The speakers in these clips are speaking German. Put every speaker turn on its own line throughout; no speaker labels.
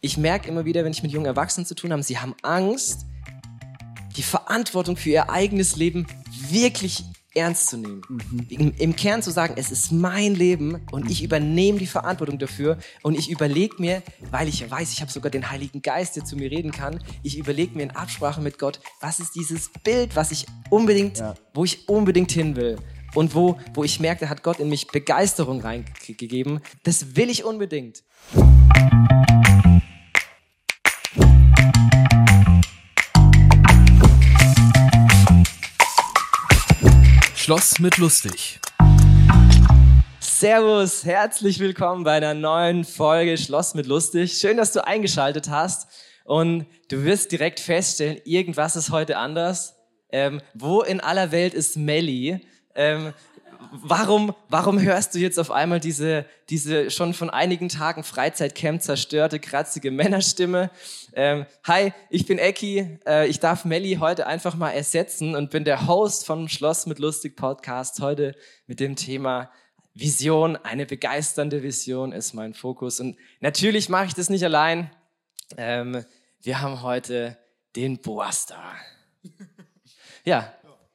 ich merke immer wieder, wenn ich mit jungen Erwachsenen zu tun habe, sie haben Angst, die Verantwortung für ihr eigenes Leben wirklich ernst zu nehmen. Mhm. Im, Im, Kern zu sagen, es ist mein Leben und ich übernehme die Verantwortung dafür und ich überlege mir, weil ich weiß, ich habe sogar den Heiligen Geist, der zu mir reden kann, ich überlege mir in Absprache mit Gott, was ist dieses Bild, was ich unbedingt, ja. wo ich unbedingt hin will. Und wo, wo ich merke, da hat Gott in mich Begeisterung reingegeben. Das will ich unbedingt.
Schloss mit lustig.
Servus, herzlich willkommen bei einer neuen Folge Schloss mit lustig. Schön, dass du eingeschaltet hast und du wirst direkt feststellen, irgendwas ist heute anders. Ähm, wo in aller Welt ist Melly? Ähm, warum, warum hörst du jetzt auf einmal diese, diese schon von einigen Tagen Freizeitcamp zerstörte, kratzige Männerstimme? Ähm, hi, ich bin Eki. Äh, ich darf Melli heute einfach mal ersetzen und bin der Host vom Schloss mit Lustig Podcast. Heute mit dem Thema Vision. Eine begeisternde Vision ist mein Fokus. Und natürlich mache ich das nicht allein. Ähm, wir haben heute den Boas da. Ja,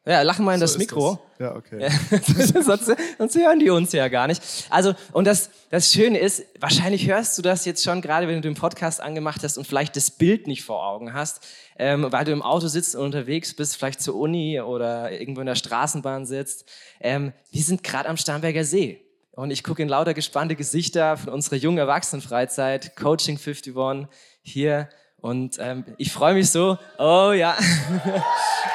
ja, lachen mal in so das Mikro.
Das. Ja, okay.
sonst, sonst, hören die uns ja gar nicht. Also, und das, das Schöne ist, wahrscheinlich hörst du das jetzt schon, gerade wenn du den Podcast angemacht hast und vielleicht das Bild nicht vor Augen hast, ähm, weil du im Auto sitzt und unterwegs bist, vielleicht zur Uni oder irgendwo in der Straßenbahn sitzt. Ähm, wir sind gerade am Starnberger See. Und ich gucke in lauter gespannte Gesichter von unserer jungen Erwachsenenfreizeit, Coaching 51 hier. Und ähm, ich freue mich so. Oh ja.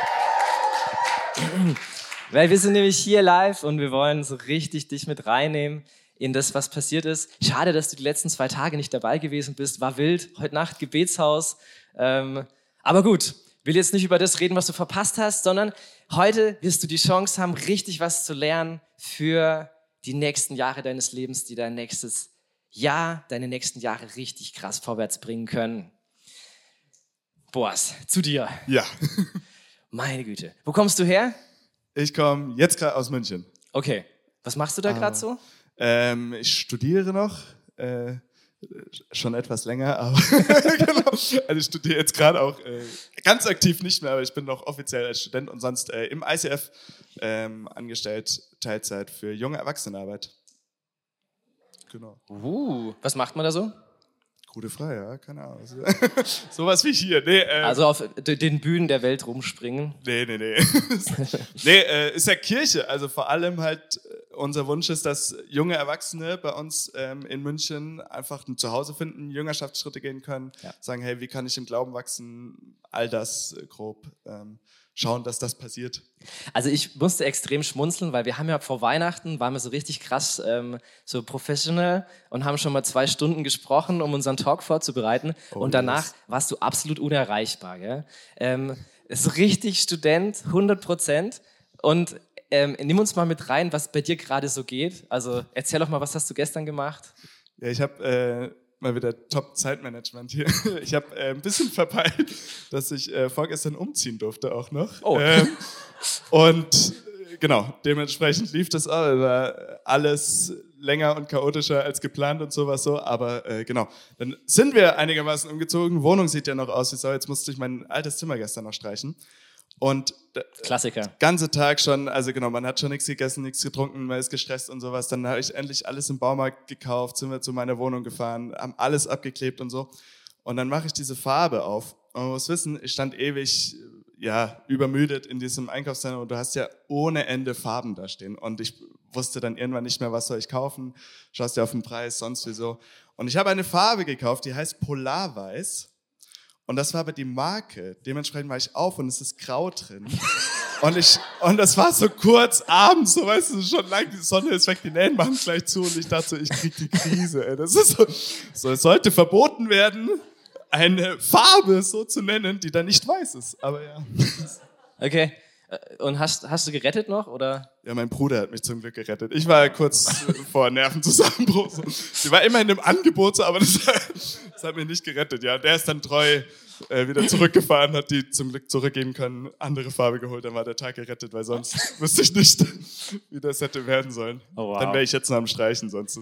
Weil wir sind nämlich hier live und wir wollen so richtig dich mit reinnehmen in das, was passiert ist. Schade, dass du die letzten zwei Tage nicht dabei gewesen bist. War wild. Heute Nacht Gebetshaus. Ähm, aber gut, will jetzt nicht über das reden, was du verpasst hast, sondern heute wirst du die Chance haben, richtig was zu lernen für die nächsten Jahre deines Lebens, die dein nächstes Jahr, deine nächsten Jahre richtig krass vorwärts bringen können. Boas, zu dir.
Ja.
Meine Güte. Wo kommst du her?
Ich komme jetzt gerade aus München.
Okay. Was machst du da gerade so?
Ähm, ich studiere noch. Äh, schon etwas länger, aber genau. Also ich studiere jetzt gerade auch äh, ganz aktiv nicht mehr, aber ich bin noch offiziell als Student und sonst äh, im ICF ähm, angestellt, Teilzeit für junge Erwachsenenarbeit.
Genau. Uh, was macht man da so?
Gute Frage, ja, keine Ahnung. Sowas wie hier. Nee,
äh, also auf den Bühnen der Welt rumspringen.
Nee, nee, nee. nee, äh, ist ja Kirche. Also vor allem halt äh, unser Wunsch ist, dass junge Erwachsene bei uns ähm, in München einfach ein Zuhause finden, Jüngerschaftsschritte gehen können, ja. sagen, hey, wie kann ich im Glauben wachsen? All das äh, grob. Ähm, schauen, dass das passiert.
Also ich musste extrem schmunzeln, weil wir haben ja vor Weihnachten, waren wir so richtig krass ähm, so professional und haben schon mal zwei Stunden gesprochen, um unseren Talk vorzubereiten. Oh, und danach yes. warst du absolut unerreichbar. Gell? Ähm, ist richtig Student, 100 Prozent. Und ähm, nimm uns mal mit rein, was bei dir gerade so geht. Also erzähl doch mal, was hast du gestern gemacht?
Ja, ich habe äh, mal wieder Top-Zeitmanagement hier. Ich habe äh, ein bisschen verpeilt, dass ich äh, vorgestern umziehen durfte auch noch.
Oh. Ähm,
und äh, genau, dementsprechend lief das auch, war alles länger und chaotischer als geplant und sowas so. Aber äh, genau, dann sind wir einigermaßen umgezogen. Wohnung sieht ja noch aus wie so. Jetzt musste ich mein altes Zimmer gestern noch streichen. Und
Klassiker.
Ganze Tag schon, also genau, man hat schon nichts gegessen, nichts getrunken, man ist gestresst und sowas. Dann habe ich endlich alles im Baumarkt gekauft, sind wir zu meiner Wohnung gefahren, haben alles abgeklebt und so. Und dann mache ich diese Farbe auf. Und man muss wissen, ich stand ewig, ja, übermüdet in diesem Einkaufszentrum und du hast ja ohne Ende Farben da stehen. Und ich wusste dann irgendwann nicht mehr, was soll ich kaufen. Schaust dir auf den Preis, sonst wieso. Und ich habe eine Farbe gekauft, die heißt Polarweiß. Und das war aber die Marke. Dementsprechend war ich auf und es ist grau drin. Und ich, und das war so kurz abends, so weißt du, schon lang, die Sonne ist weg, die Nähen machen gleich zu und ich dachte so, ich krieg die Krise, ey. Das ist so, so, es sollte verboten werden, eine Farbe so zu nennen, die dann nicht weiß ist. Aber ja.
Okay. Äh, und hast, hast du gerettet noch, oder?
Ja, mein Bruder hat mich zum Glück gerettet. Ich war kurz vor Nervenzusammenbruch. Sie war immer in einem Angebot, aber das, das, hat mich nicht gerettet. Ja, der ist dann treu äh, wieder zurückgefahren, hat die zum Glück zurückgeben können, andere Farbe geholt, dann war der Tag gerettet, weil sonst wüsste ich nicht, wie das hätte werden sollen. Oh, wow. Dann wäre ich jetzt noch am Streichen sonst.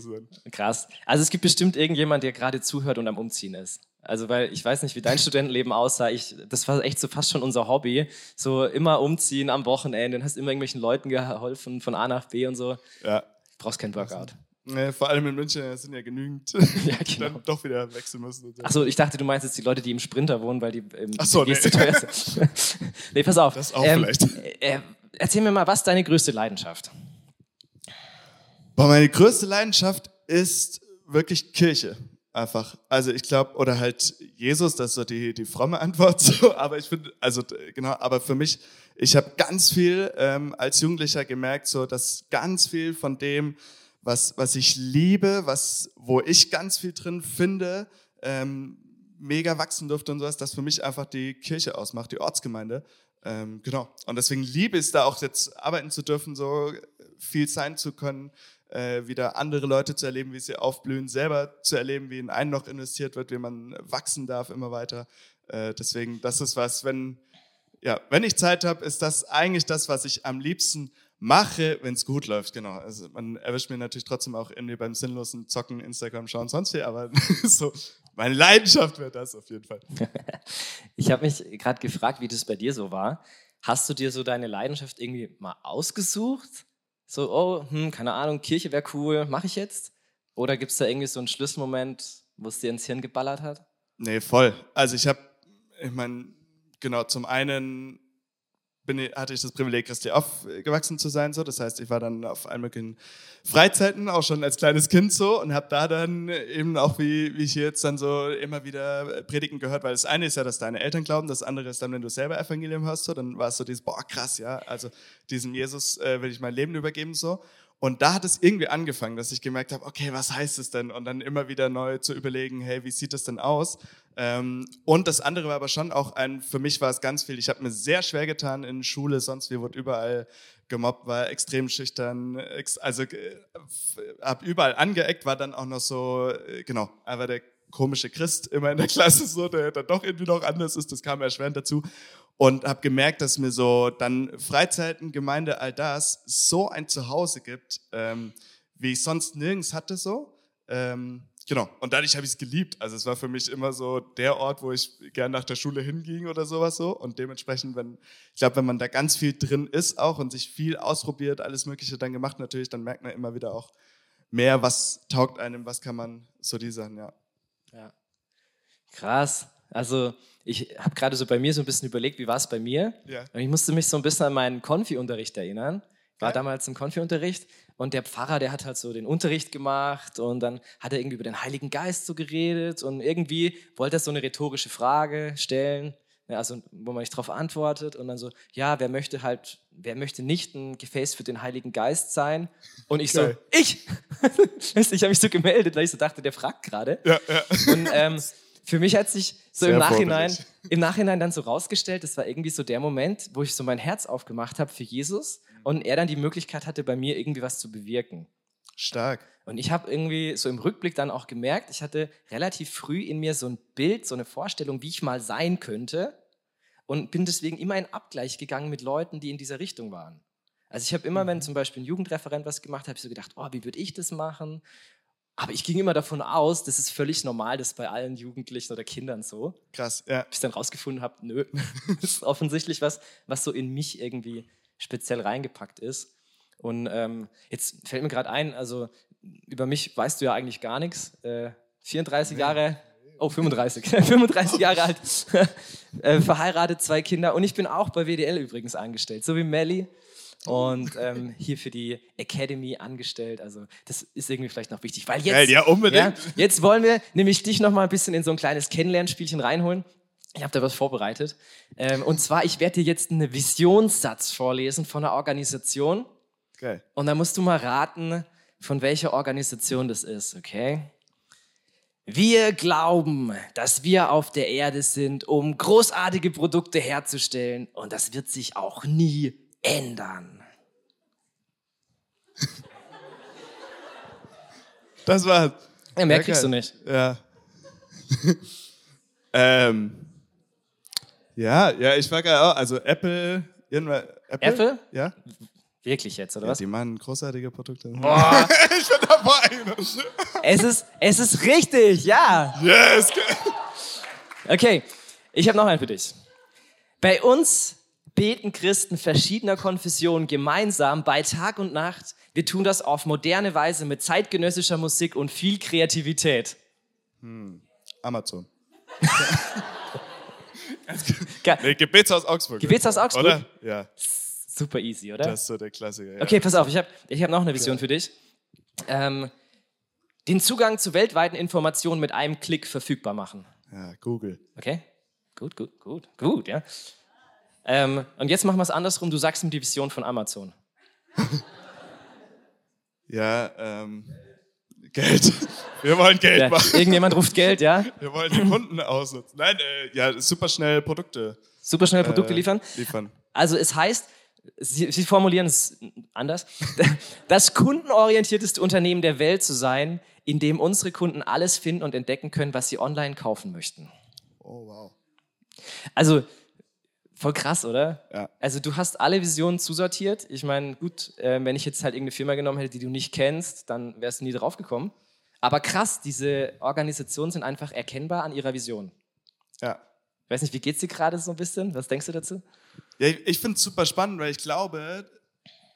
Krass. Also es gibt bestimmt irgendjemand, der gerade zuhört und am Umziehen ist. Also, weil ich weiß nicht, wie dein Studentenleben aussah. Ich, das war echt so fast schon unser Hobby. So immer umziehen am Wochenende. Du hast immer irgendwelchen Leuten geholfen, von A nach B und so.
Ja.
Du brauchst kein Workout.
Nee, vor allem in München sind ja genügend,
Ja,
die
genau.
dann doch wieder wechseln müssen.
Achso, ich dachte, du meinst jetzt die Leute, die im Sprinter wohnen, weil die im
Ach so,
WGs
nee.
zu teuer sind. nee, pass auf.
Das auch vielleicht.
Äh, erzähl mir mal, was ist deine größte Leidenschaft?
Boah, meine größte Leidenschaft ist wirklich Kirche. Einfach. Also ich glaube, oder halt Jesus, das ist so die, die fromme Antwort. So. Aber ich finde, also genau, aber für mich, ich habe ganz viel ähm, als Jugendlicher gemerkt, so dass ganz viel von dem, was, was ich liebe, was, wo ich ganz viel drin finde, ähm, mega wachsen durfte und sowas, das für mich einfach die Kirche ausmacht, die Ortsgemeinde. Ähm, genau. Und deswegen liebe ich es da auch jetzt arbeiten zu dürfen, so viel sein zu können, äh, wieder andere Leute zu erleben, wie sie aufblühen, selber zu erleben, wie in einen noch investiert wird, wie man wachsen darf immer weiter. Äh, deswegen, das ist was, wenn, ja, wenn ich Zeit habe, ist das eigentlich das, was ich am liebsten mache, wenn es gut läuft. Genau. Also man erwischt mir natürlich trotzdem auch irgendwie beim sinnlosen Zocken, Instagram schauen, sonst wie, aber so meine Leidenschaft wäre das auf jeden Fall.
Ich habe mich gerade gefragt, wie das bei dir so war. Hast du dir so deine Leidenschaft irgendwie mal ausgesucht? So, oh, hm, keine Ahnung, Kirche wäre cool, mache ich jetzt? Oder gibt es da irgendwie so einen Schlüsselmoment, wo es dir ins Hirn geballert hat?
Nee, voll. Also ich habe, ich meine, genau, zum einen bin hatte ich das Privileg, christlich aufgewachsen zu sein. So. Das heißt, ich war dann auf allen möglichen Freizeiten, auch schon als kleines Kind so und habe da dann eben auch, wie, wie ich jetzt dann so immer wieder Predigen gehört, weil das eine ist ja, dass deine Eltern glauben, das andere ist dann, wenn du selber Evangelium hörst, so, dann war es so dieses, boah, krass, ja, also diesem Jesus äh, will ich mein Leben übergeben so. Und da hat es irgendwie angefangen, dass ich gemerkt habe, okay, was heißt es denn? Und dann immer wieder neu zu überlegen, hey, wie sieht das denn aus? Ähm, und das andere war aber schon auch ein, für mich war es ganz viel, ich habe mir sehr schwer getan in Schule, sonst wie wurde überall gemobbt, war extrem schüchtern, also äh, habe überall angeeckt, war dann auch noch so, äh, genau, aber der komische Christ immer in der Klasse so, der dann doch irgendwie noch anders ist, das kam erschwerend dazu und habe gemerkt, dass mir so dann Freizeiten, Gemeinde, all das so ein Zuhause gibt, ähm, wie ich sonst nirgends hatte so. Ähm, genau. Und dadurch habe ich es geliebt. Also es war für mich immer so der Ort, wo ich gern nach der Schule hinging oder sowas so. Und dementsprechend, wenn ich glaube, wenn man da ganz viel drin ist auch und sich viel ausprobiert, alles Mögliche dann gemacht natürlich, dann merkt man immer wieder auch mehr, was taugt einem, was kann man so die Sachen, ja.
Ja. Krass. Also ich habe gerade so bei mir so ein bisschen überlegt, wie war es bei mir?
Ja.
Und ich musste mich so ein bisschen an meinen Konfi-Unterricht erinnern. War damals im Konfi-Unterricht und der Pfarrer, der hat halt so den Unterricht gemacht und dann hat er irgendwie über den Heiligen Geist so geredet und irgendwie wollte er so eine rhetorische Frage stellen, ja, also wo man nicht darauf antwortet und dann so, ja, wer möchte halt, wer möchte nicht ein Gefäß für den Heiligen Geist sein? Und ich
Geil.
so, ich! Ich habe mich so gemeldet, weil ich so dachte, der fragt gerade.
Ja, ja.
Und ähm, für mich hat sich so
Sehr
im Nachhinein, im Nachhinein dann so rausgestellt, das war irgendwie so der Moment, wo ich so mein Herz aufgemacht habe für Jesus und er dann die Möglichkeit hatte, bei mir irgendwie was zu bewirken.
Stark.
Und ich habe irgendwie so im Rückblick dann auch gemerkt, ich hatte relativ früh in mir so ein Bild, so eine Vorstellung, wie ich mal sein könnte und bin deswegen immer in Abgleich gegangen mit Leuten, die in dieser Richtung waren. Also ich habe immer, wenn zum Beispiel ein Jugendreferent was gemacht hat, habe ich so gedacht, oh, wie würde ich das machen? Aber ich ging immer davon aus, das ist völlig normal, das ist bei allen Jugendlichen oder Kindern so.
Krass, ja.
Bis ich dann rausgefunden habe, nö, das ist offensichtlich was, was so in mich irgendwie speziell reingepackt ist. Und ähm, jetzt fällt mir gerade ein, also über mich weißt du ja eigentlich gar nichts. Äh, 34 Jahre, oh 35, 35 Jahre alt, äh, verheiratet, zwei Kinder und ich bin auch bei WDL übrigens angestellt, so wie Melly. Und ähm, hier für die Academy angestellt. Also das ist irgendwie vielleicht noch wichtig, weil jetzt,
ja, unbedingt.
ja, jetzt wollen wir nämlich dich noch mal ein bisschen in so ein kleines Kennenlernspielchen reinholen. Ich habe da was vorbereitet. Ähm, und zwar, ich werde dir jetzt einen Visionssatz vorlesen von einer Organisation.
Geil.
Und dann musst du mal raten, von welcher Organisation das ist, okay? Wir glauben, dass wir auf der Erde sind, um großartige Produkte herzustellen. Und das wird sich auch nie ändern.
Das war's.
Ja, mehr
Ja,
kriegst du nicht.
Ja. ähm. Ja, ja, ich war gerade auch, also Apple, irgendwann, Apple?
Apple?
Ja?
Wirklich jetzt, oder
ja
was?
die machen großartige Produkte.
Boah,
Ich bin dabei.
es ist, es ist richtig, ja.
Yes!
Okay, ich habe noch einen für dich. Bei uns beten Christen verschiedener Konfessionen gemeinsam bei Tag und Nacht. Wir tun das auf moderne Weise mit zeitgenössischer Musik und viel Kreativität.
Amazon. Nee, Gebetshaus Augsburg.
Gebetshaus Augsburg?
Oder? Ja,
Super easy, oder?
das ist so der Klassiker. Ja.
Okay, pass auf, ich habe ich hab noch eine Vision für dich. Ähm, den Zugang zu weltweiten Informationen mit einem Klick verfügbar machen.
Ja, Google.
Okay? Gut, gut, gut, gut, ja. Ähm, und jetzt machen wir es andersrum. Du sagst ihm die Vision von Amazon.
Ja, ähm, Geld. Wir wollen Geld
Ja,
machen.
irgendjemand ruft Geld, ja?
Wir wollen die Kunden ausnutzen. Nein, äh, ja, super schnell Produkte
Super schnell Produkte
äh,
liefern.
liefern.
Also es heißt, Sie, Sie formulieren es anders, das kundenorientierteste Unternehmen der Welt zu sein, in dem unsere Kunden alles finden und entdecken können, was sie online kaufen möchten.
Oh, wow.
Also voll krass, oder?
Ja.
Also du hast alle Visionen zusortiert. Ich meine, gut, äh, wenn ich jetzt halt irgendeine Firma genommen hätte, die du nicht kennst, dann wärst du nie drauf gekommen. Aber krass, diese Organisationen sind einfach erkennbar an ihrer Vision.
Ja.
Ich weiß nicht, wie geht's dir gerade so ein bisschen? Was denkst du dazu?
Ja, ich- ich finde es super spannend, weil ich glaube,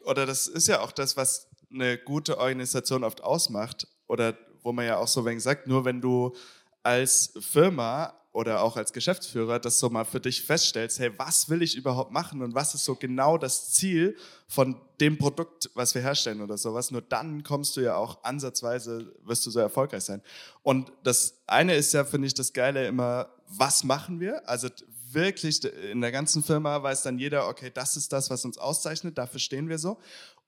oder das ist ja auch das, was eine gute Organisation oft ausmacht, oder wo man ja auch so wenig sagt, nur wenn du als Firma oder auch als Geschäftsführer das so mal für dich feststellst, hey, was will ich überhaupt machen und was ist so genau das Ziel von dem Produkt, was wir herstellen oder sowas, nur dann kommst du ja auch ansatzweise, wirst du so erfolgreich sein. Und das eine ist ja, finde ich, das Geile immer, was machen wir? Also wirklich in der ganzen Firma weiß dann jeder, okay, das ist das, was uns auszeichnet, dafür stehen wir so.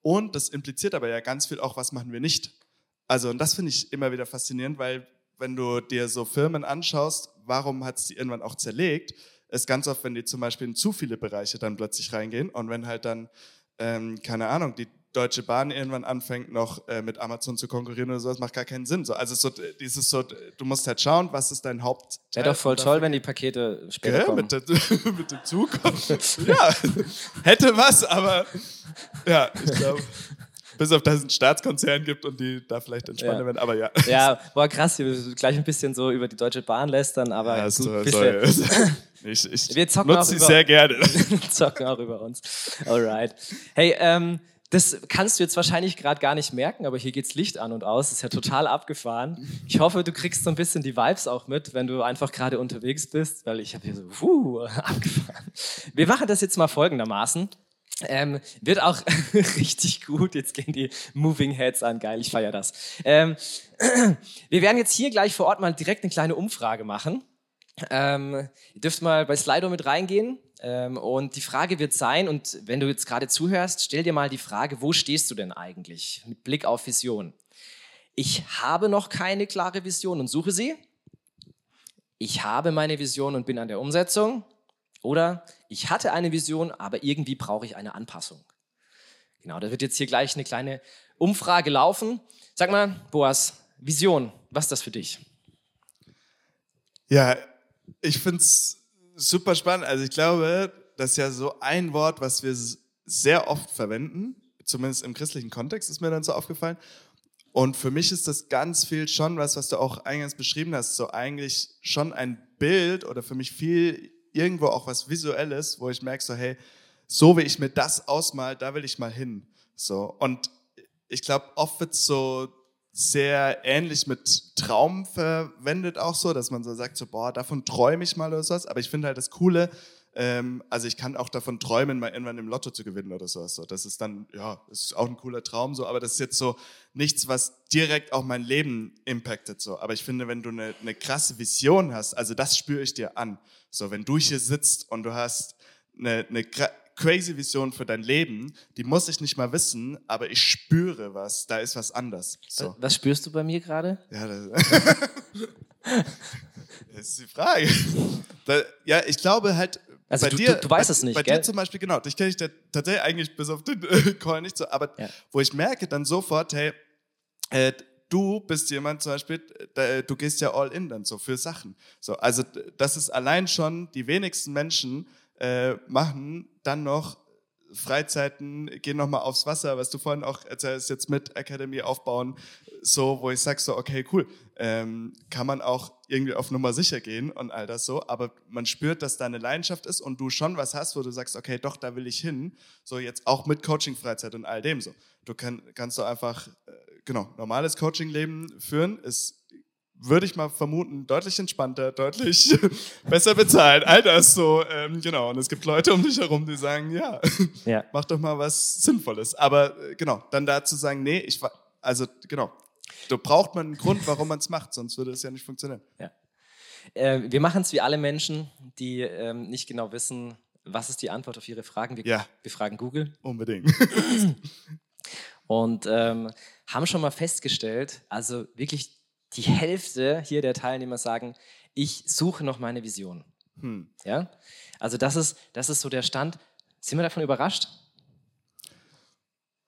Und das impliziert aber ja ganz viel auch, was machen wir nicht. Also, und das finde ich immer wieder faszinierend, weil wenn du dir so Firmen anschaust, warum hat es die irgendwann auch zerlegt, ist ganz oft, wenn die zum Beispiel in zu viele Bereiche dann plötzlich reingehen und wenn halt dann, ähm, keine Ahnung, die Deutsche Bahn irgendwann anfängt, noch äh, mit Amazon zu konkurrieren oder so, das macht gar keinen Sinn. So, also so, dieses so, du musst halt schauen, was ist dein Haupt.
Wäre doch voll toll, wenn die Pakete später
Gell,
kommen.
mit, der, mit dem Zug. ja, hätte was, aber ja, ich glaube, bis auf dass es einen Staatskonzern gibt und die da vielleicht entspannter
Ja.
werden, aber ja.
Ja, boah, krass, wir gleich ein bisschen so über die Deutsche Bahn lästern, aber
Ja,
gut,
so,
bisschen,
soll, ich ich
Wir zocken auch
nutze sie
über-
sehr gerne.
zocken auch über uns. Alright. Hey, ähm, das kannst du jetzt wahrscheinlich gerade gar nicht merken, aber hier geht's Licht an und aus. Das ist ja total abgefahren. Ich hoffe, du kriegst so ein bisschen die Vibes auch mit, wenn du einfach gerade unterwegs bist, weil ich habe hier so, puh, abgefahren. Wir machen das jetzt mal folgendermaßen. Ähm, wird auch richtig gut. Jetzt gehen die Moving Heads an. Geil, ich feiere das. Ähm, wir werden jetzt hier gleich vor Ort mal direkt eine kleine Umfrage machen. Ähm, ihr dürft mal bei Slido mit reingehen. Ähm, und die Frage wird sein, und wenn du jetzt gerade zuhörst, stell dir mal die Frage, wo stehst du denn eigentlich mit Blick auf Vision? Ich habe noch keine klare Vision und suche sie. Ich habe meine Vision und bin an der Umsetzung. Oder ich hatte eine Vision, aber irgendwie brauche ich eine Anpassung. Genau, da wird jetzt hier gleich eine kleine Umfrage laufen. Sag mal, Boas, Vision, was ist das für dich?
Ja, ich finde es super spannend. Also ich glaube, das ist ja so ein Wort, was wir sehr oft verwenden, zumindest im christlichen Kontext ist mir dann so aufgefallen. Und für mich ist das ganz viel schon was, was du auch eingangs beschrieben hast, so eigentlich schon ein Bild oder für mich viel irgendwo auch was Visuelles, wo ich merke so, hey, so wie ich mir das ausmal, da will ich mal hin. So. Und ich glaube, oft wird so sehr ähnlich mit Traum verwendet auch so, dass man so sagt, so, boah, davon träume ich mal oder sowas. Aber ich finde halt das Coole, ähm, also ich kann auch davon träumen, mal irgendwann im Lotto zu gewinnen oder sowas. So. Das ist dann, ja, das ist auch ein cooler Traum so, aber das ist jetzt so nichts, was direkt auch mein Leben impactet so. Aber ich finde, wenn du eine, eine krasse Vision hast, also das spüre ich dir an. So, wenn du hier sitzt und du hast eine, eine crazy Vision für dein Leben, die muss ich nicht mal wissen, aber ich spüre was, da ist was anders. So.
Was spürst du bei mir gerade?
Ja, das, das ist die Frage. Ja, ich glaube halt.
Also
bei
du-
dir,
du- du weißt
bei,
es nicht,
Bei
gell?
dir zum Beispiel, genau, dich kenne ich da tatsächlich eigentlich bis auf den Call nicht so, aber
Ja.
wo ich merke dann sofort, hey, äh, du bist jemand zum Beispiel, äh, du gehst ja all in dann so für Sachen. So, also das ist allein schon, die wenigsten Menschen äh, machen dann noch Freizeiten, gehen nochmal aufs Wasser, was du vorhin auch erzählst, jetzt mit Academy aufbauen, so, wo ich sag so, okay, cool, ähm, kann man auch irgendwie auf Nummer sicher gehen und all das so, aber man spürt, dass da eine Leidenschaft ist und du schon was hast, wo du sagst, okay, doch, da will ich hin, so jetzt auch mit Coaching-Freizeit und all dem so. Du kann, kannst du einfach, äh, genau, normales Coaching-Leben führen, ist würde ich mal vermuten, deutlich entspannter, deutlich besser bezahlt. All das so, ähm, genau. Und es gibt Leute um dich herum, die sagen, ja, ja. mach doch mal was Sinnvolles. Aber äh, genau, dann dazu sagen, nee, ich war, also genau, da braucht man einen Grund, warum man es macht, sonst würde es ja nicht funktionieren.
Ja. Äh, wir machen es wie alle Menschen, die ähm, nicht genau wissen, was ist die Antwort auf ihre Fragen. Wir, ja. wir fragen Google.
Unbedingt.
Und ähm, haben schon mal festgestellt, also wirklich die Hälfte hier der Teilnehmer sagen, ich suche noch meine Vision. Hm. Ja? Also das ist, das ist so der Stand. Sind wir davon überrascht?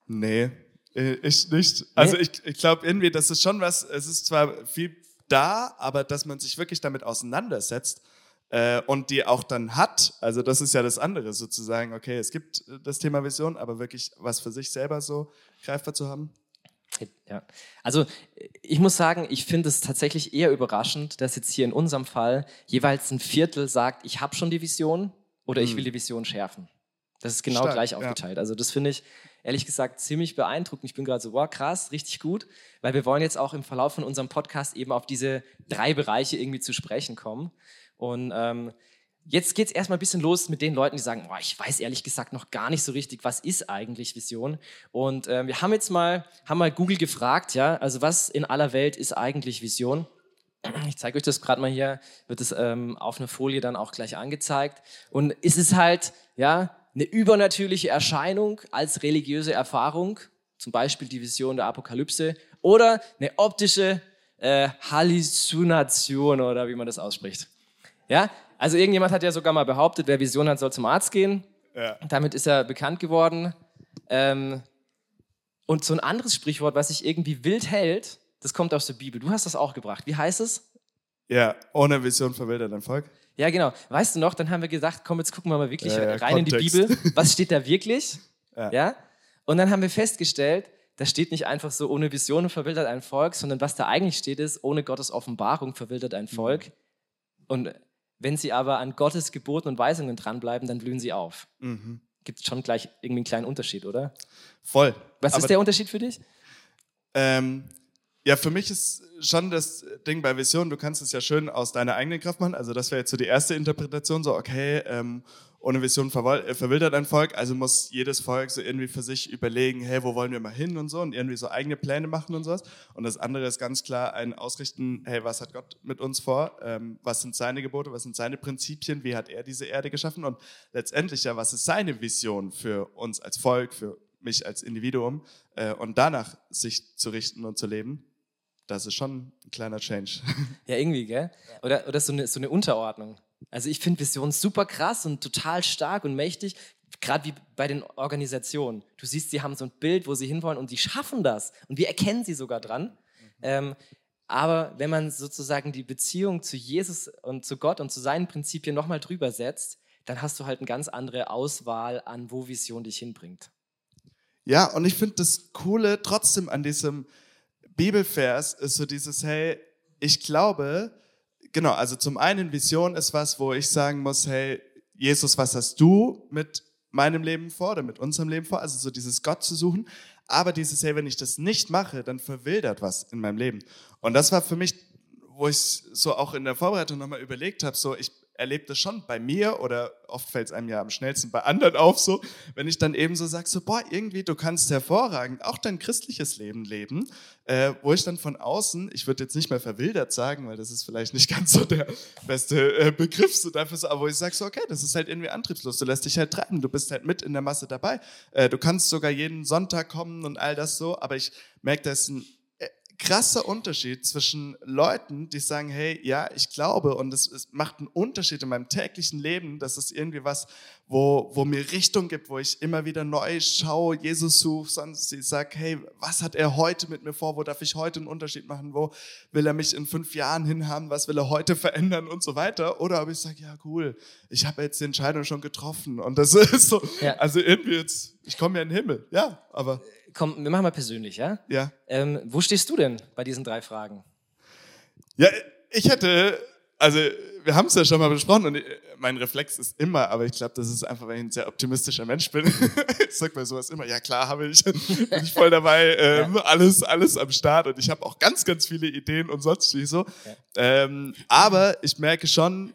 Nee, äh, ich nicht. Also nee? ich, ich glaube irgendwie, das ist schon was, es ist zwar viel da, aber dass man sich wirklich damit auseinandersetzt äh, und die auch dann hat, also das ist ja das andere sozusagen, okay, es gibt das Thema Vision, aber wirklich was für sich selber so greifbar zu haben.
Ja, also ich muss sagen, ich finde es tatsächlich eher überraschend, dass jetzt hier in unserem Fall jeweils ein Viertel sagt, ich habe schon die Vision oder ich hm. will die Vision schärfen. Das ist genau Stark, gleich aufgeteilt. Ja. Also das finde ich ehrlich gesagt ziemlich beeindruckend. Ich bin gerade so, wow, krass, richtig gut, weil wir wollen jetzt auch im Verlauf von unserem Podcast eben auf diese drei Bereiche irgendwie zu sprechen kommen. Und ähm, Jetzt geht es erstmal ein bisschen los mit den Leuten, die sagen, oh, ich weiß ehrlich gesagt noch gar nicht so richtig, was ist eigentlich Vision. Und äh, wir haben jetzt mal, haben mal Google gefragt, ja, also was in aller Welt ist eigentlich Vision? Ich zeige euch das gerade mal hier, wird es ähm, auf einer Folie dann auch gleich angezeigt. Und es ist halt, ja, eine übernatürliche Erscheinung als religiöse Erfahrung, zum Beispiel die Vision der Apokalypse, oder eine optische äh, Halluzination oder wie man das ausspricht. Ja, also irgendjemand hat ja sogar mal behauptet, wer Vision hat, soll zum Arzt gehen. Ja. Damit ist er bekannt geworden. Ähm, und so ein anderes Sprichwort, was sich irgendwie wild hält, das kommt aus der Bibel. Du hast das auch gebracht. Wie heißt es?
Ja, ohne Vision verwildert ein Volk.
Ja, genau. Weißt du noch, dann haben wir gesagt, komm, jetzt gucken wir mal wirklich äh, rein Kontext. in die Bibel. Was steht da wirklich? Ja. ja. Und dann haben wir festgestellt, da steht nicht einfach so, ohne Vision verwildert ein Volk, sondern was da eigentlich steht ist, ohne Gottes Offenbarung verwildert ein Volk. Mhm. Und wenn sie aber an Gottes Geboten und Weisungen dranbleiben, dann blühen sie auf. Mhm. Gibt schon gleich irgendwie einen kleinen Unterschied, oder?
Voll.
Was aber ist der Unterschied für dich?
Ähm, ja, für mich ist schon das Ding bei Vision, du kannst es ja schön aus deiner eigenen Kraft machen. Also das wäre jetzt so die erste Interpretation, so okay, ähm, ohne Vision äh, verwildert ein Volk, also muss jedes Volk so irgendwie für sich überlegen, hey, wo wollen wir mal hin und so und irgendwie so eigene Pläne machen und sowas. Und das andere ist ganz klar ein Ausrichten, hey, was hat Gott mit uns vor? Ähm, was sind seine Gebote? Was sind seine Prinzipien? Wie hat er diese Erde geschaffen? Und letztendlich ja, was ist seine Vision für uns als Volk, für mich als Individuum? Äh, und danach sich zu richten und zu leben das ist schon ein kleiner Change.
Ja, irgendwie, gell? Oder, oder so, eine, so eine Unterordnung. Also ich finde Vision super krass und total stark und mächtig, gerade wie bei den Organisationen. Du siehst, sie haben so ein Bild, wo sie hinwollen und sie schaffen das. Und wir erkennen sie sogar dran. Mhm. Ähm, aber wenn man sozusagen die Beziehung zu Jesus und zu Gott und zu seinen Prinzipien nochmal drüber setzt, dann hast du halt eine ganz andere Auswahl an, wo Vision dich hinbringt.
Ja, und ich finde das Coole trotzdem an diesem Bibelvers ist so dieses, hey, ich glaube, genau, also zum einen Vision ist was, wo ich sagen muss, hey, Jesus, was hast du mit meinem Leben vor oder mit unserem Leben vor? Also so dieses Gott zu suchen. Aber dieses, hey, wenn ich das nicht mache, dann verwildert was in meinem Leben. Und das war für mich, wo ich so auch in der Vorbereitung nochmal überlegt habe, so ich erlebe das schon bei mir oder oft fällt es einem ja am schnellsten bei anderen auf so, wenn ich dann eben so sage, so, boah, irgendwie, du kannst hervorragend auch dein christliches Leben leben, äh, wo ich dann von außen, ich würde jetzt nicht mehr verwildert sagen, weil das ist vielleicht nicht ganz so der beste äh, Begriff so dafür, aber wo ich sage so, okay, das ist halt irgendwie antriebslos, du lässt dich halt treiben, du bist halt mit in der Masse dabei, äh, du kannst sogar jeden Sonntag kommen und all das so, aber ich merke, da ist ein krasser Unterschied zwischen Leuten, die sagen, hey, ja, ich glaube und es, es macht einen Unterschied in meinem täglichen Leben, das ist irgendwie was, wo, wo mir Richtung gibt, wo ich immer wieder neu schaue, Jesus suche, sonst ich sage, hey, was hat er heute mit mir vor, wo darf ich heute einen Unterschied machen, wo will er mich in fünf Jahren hinhaben, was will er heute verändern? Und so weiter. Oder ob ich sage, ja cool, ich habe jetzt die Entscheidung schon getroffen. Und das ist so, ja. also irgendwie jetzt, ich komme ja in den Himmel, ja, aber
komm, wir machen mal persönlich, ja?
Ja.
Ähm, wo stehst du denn bei diesen drei Fragen?
Ja, ich hätte, also wir haben es ja schon mal besprochen und mein Reflex ist immer, aber ich glaube, das ist einfach, weil ich ein sehr optimistischer Mensch bin. ich sag mal sowas immer, ja klar, habe ich, bin ich voll dabei, ähm, ja. alles, alles am Start und ich habe auch ganz, ganz viele Ideen und sonst wie so. Ja. Ähm, aber ich merke schon,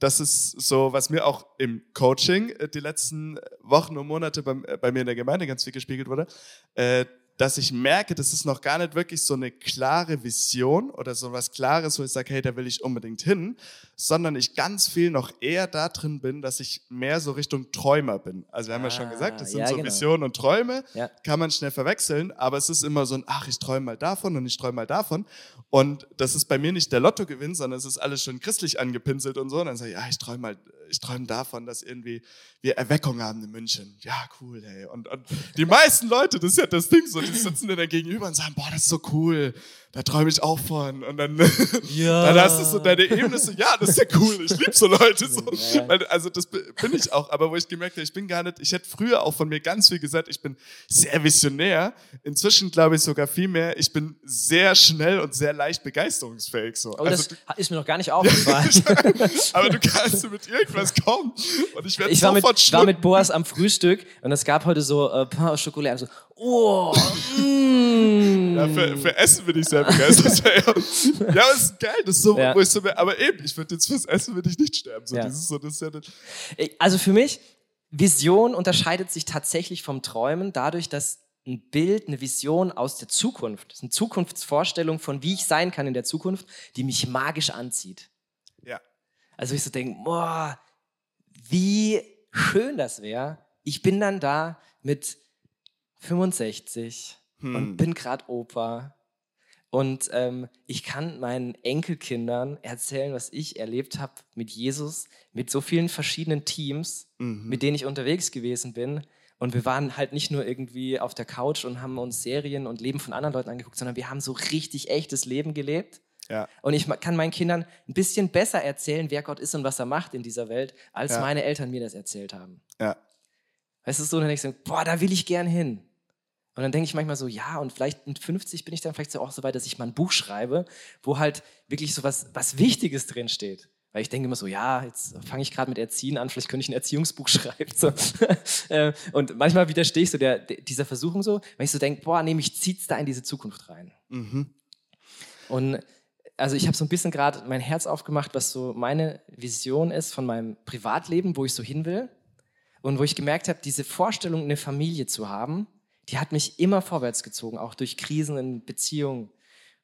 das ist so, was mir auch im Coaching äh, die letzten Wochen und Monate bei, äh, bei mir in der Gemeinde ganz viel gespiegelt wurde, äh, dass ich merke, das ist noch gar nicht wirklich so eine klare Vision oder so was Klares, wo ich sage, hey, da will ich unbedingt hin, sondern ich ganz viel noch eher da drin bin, dass ich mehr so Richtung Träumer bin. Also wir haben ah, ja schon ah, gesagt, das sind ja, so genau. Visionen und Träume, ja. kann man schnell verwechseln, aber es ist immer so ein, ach, ich träume mal davon und ich träume mal davon. Und das ist bei mir nicht der Lottogewinn, sondern es ist alles schön christlich angepinselt und so. Und dann sage ich, ja, ich träume mal ich träume davon, dass irgendwie wir Erweckung haben in München. Ja, cool, hey. Und, und die meisten Leute, das ist ja das Ding so, die sitzen dir da gegenüber und sagen, boah, das ist so cool da träume ich auch von. Und dann, ja. dann hast du so deine Ebene, so, ja, das ist ja cool, ich liebe so Leute. So. Also das bin ich auch, aber wo ich gemerkt habe, ich bin gar nicht, ich hätte früher auch von mir ganz viel gesagt, ich bin sehr visionär. Inzwischen glaube ich sogar viel mehr, ich bin sehr schnell und sehr leicht begeisterungsfähig. So.
Aber also, das ist mir noch gar nicht aufgefallen.
aber du kannst mit irgendwas kommen und ich werde
sofort
mit,
Ich war mit Boas am Frühstück und es gab heute so äh, Pain au Chocolat. So, oh,
mm. ja, für, für Essen bin ich sehr begeistert. ja, aber es ist geil. Das ist so, ja. wo ich so, aber eben, ich würde jetzt fürs Essen würde ich nicht sterben. So, ja. Dieses, so, das ist ja
also für mich, Vision unterscheidet sich tatsächlich vom Träumen dadurch, dass ein Bild, eine Vision aus der Zukunft, eine Zukunftsvorstellung von wie ich sein kann in der Zukunft, die mich magisch anzieht.
Ja.
Also ich so denke, boah, wie schön das wäre. Ich bin dann da mit 65 hm. und bin gerade Opa und ähm, ich kann meinen Enkelkindern erzählen, was ich erlebt habe mit Jesus, mit so vielen verschiedenen Teams, mhm. mit denen ich unterwegs gewesen bin. Und wir waren halt nicht nur irgendwie auf der Couch und haben uns Serien und Leben von anderen Leuten angeguckt, sondern wir haben so richtig echtes Leben gelebt.
Ja.
Und ich kann meinen Kindern ein bisschen besser erzählen, wer Gott ist und was er macht in dieser Welt, als ja. meine Eltern mir das erzählt haben.
Ja.
Weißt du, so, dann denke ich so, boah, da will ich gern hin. Und dann denke ich manchmal so, ja, und vielleicht mit 50 bin ich dann vielleicht so auch so weit, dass ich mal ein Buch schreibe, wo halt wirklich so was, was Wichtiges drin steht. Weil ich denke immer so, ja, jetzt fange ich gerade mit Erziehen an, vielleicht könnte ich ein Erziehungsbuch schreiben. So. Äh, und manchmal widerstehe ich so der, dieser Versuchung so, weil ich so denke, boah, nee, mich zieht's da in diese Zukunft rein.
Mhm.
Und also ich habe so ein bisschen gerade mein Herz aufgemacht, was so meine Vision ist von meinem Privatleben, wo ich so hin will. Und wo ich gemerkt habe, diese Vorstellung, eine Familie zu haben, die hat mich immer vorwärts gezogen, auch durch Krisen in Beziehungen.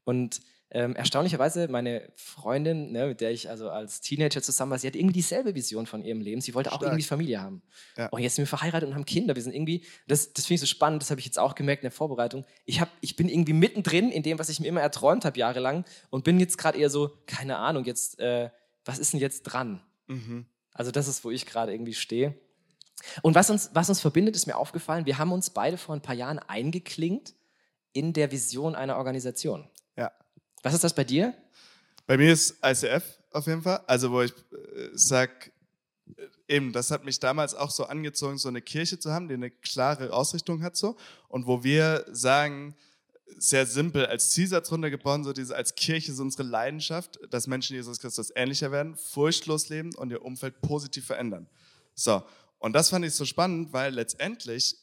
Und ähm, erstaunlicherweise, meine Freundin, ne, mit der ich also als Teenager zusammen war, sie hat irgendwie dieselbe Vision von ihrem Leben. Sie wollte auch Stark. irgendwie Familie haben. Ja. Und jetzt sind wir verheiratet und haben Kinder. Wir sind irgendwie, das, das finde ich so spannend, das habe ich jetzt auch gemerkt in der Vorbereitung. Ich, hab, ich bin irgendwie mittendrin in dem, was ich mir immer erträumt habe, jahrelang, und bin jetzt gerade eher so, keine Ahnung, jetzt, äh, was ist denn jetzt dran?
Mhm.
Also, das ist, wo ich gerade irgendwie stehe. Und was uns, was uns verbindet, ist mir aufgefallen, wir haben uns beide vor ein paar Jahren eingeklinkt in der Vision einer Organisation.
Ja.
Was ist das bei dir?
Bei mir ist ICF auf jeden Fall. Also, wo ich äh, sage, äh, eben, das hat mich damals auch so angezogen, so eine Kirche zu haben, die eine klare Ausrichtung hat so. Und wo wir sagen, sehr simpel als Zielsatz runtergebrochen, so diese als Kirche ist unsere Leidenschaft, dass Menschen Jesus Christus ähnlicher werden, furchtlos leben und ihr Umfeld positiv verändern. So, und das fand ich so spannend, weil letztendlich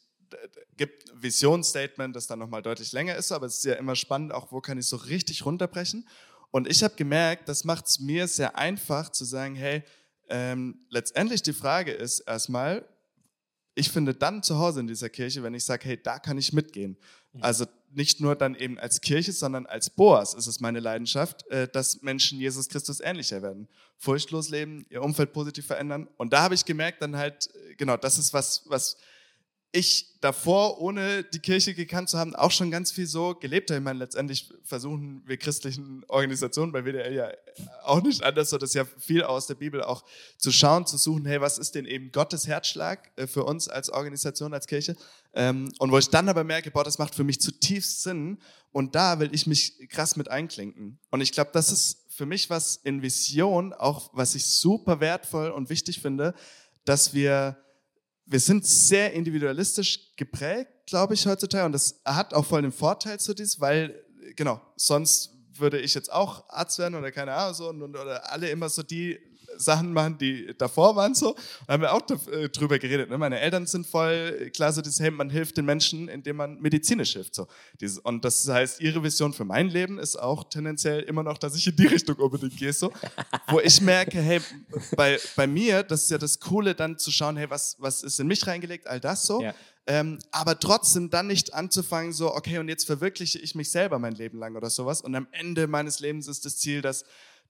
gibt Visionsstatement, das dann nochmal deutlich länger ist, aber es ist ja immer spannend, auch wo kann ich so richtig runterbrechen. Und ich habe gemerkt, das macht es mir sehr einfach zu sagen, hey, ähm, letztendlich die Frage ist erstmal, ich finde dann zu Hause in dieser Kirche, wenn ich sage, hey, da kann ich mitgehen. Mhm. Also nicht nur dann eben als Kirche, sondern als Boas ist es meine Leidenschaft, äh, dass Menschen Jesus Christus ähnlicher werden. Furchtlos leben, ihr Umfeld positiv verändern. Und da habe ich gemerkt, dann halt, äh, genau, das ist was, was ich davor, ohne die Kirche gekannt zu haben, auch schon ganz viel so gelebt habe. Ich meine, letztendlich versuchen wir christlichen Organisationen bei WDL ja auch nicht anders, so das ja viel aus der Bibel auch zu schauen, zu suchen, hey, was ist denn eben Gottes Herzschlag äh, für uns als Organisation, als Kirche? Ähm, und wo ich dann aber merke, boah, das macht für mich zutiefst Sinn und da will ich mich krass mit einklinken. Und ich glaube, das ist für mich was in Vision, auch was ich super wertvoll und wichtig finde, dass wir wir sind sehr individualistisch geprägt, glaube ich, heutzutage. Und das hat auch voll den Vorteil zu dies, weil, genau, sonst würde ich jetzt auch Arzt werden oder keine Ahnung so und, oder alle immer so die Sachen machen, die davor waren so. Da haben wir auch äh, drüber geredet. Ne? Meine Eltern sind voll klar so dieses, hey, man hilft den Menschen, indem man medizinisch hilft. So. Dieses, und das heißt, ihre Vision für mein Leben ist auch tendenziell immer noch, dass ich in die Richtung unbedingt gehe. So. Wo ich merke, hey, bei, bei mir, das ist ja das Coole, dann zu schauen, hey, was, was ist in mich reingelegt, all das so. Ja. Ähm, aber trotzdem dann nicht anzufangen, so, okay, und jetzt verwirkliche ich mich selber mein Leben lang oder sowas. Und am Ende meines Lebens ist das Ziel, dass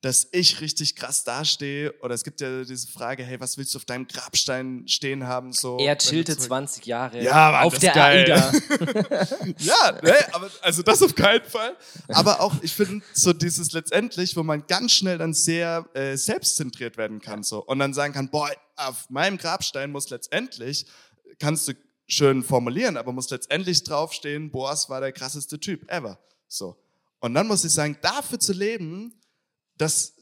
dass ich richtig krass dastehe. Oder es gibt ja diese Frage, hey, was willst du auf deinem Grabstein stehen haben? So,
er chillte 20 Jahre
ja, Mann,
auf der
geil. AIDA. ja, ne, aber also das auf keinen Fall. Aber auch, ich finde, so dieses letztendlich, wo man ganz schnell dann sehr äh, selbstzentriert werden kann. So, und dann sagen kann, boah, auf meinem Grabstein muss letztendlich, kannst du schön formulieren, aber muss letztendlich draufstehen, Boas war der krasseste Typ ever. So. Und dann muss ich sagen, dafür zu leben, das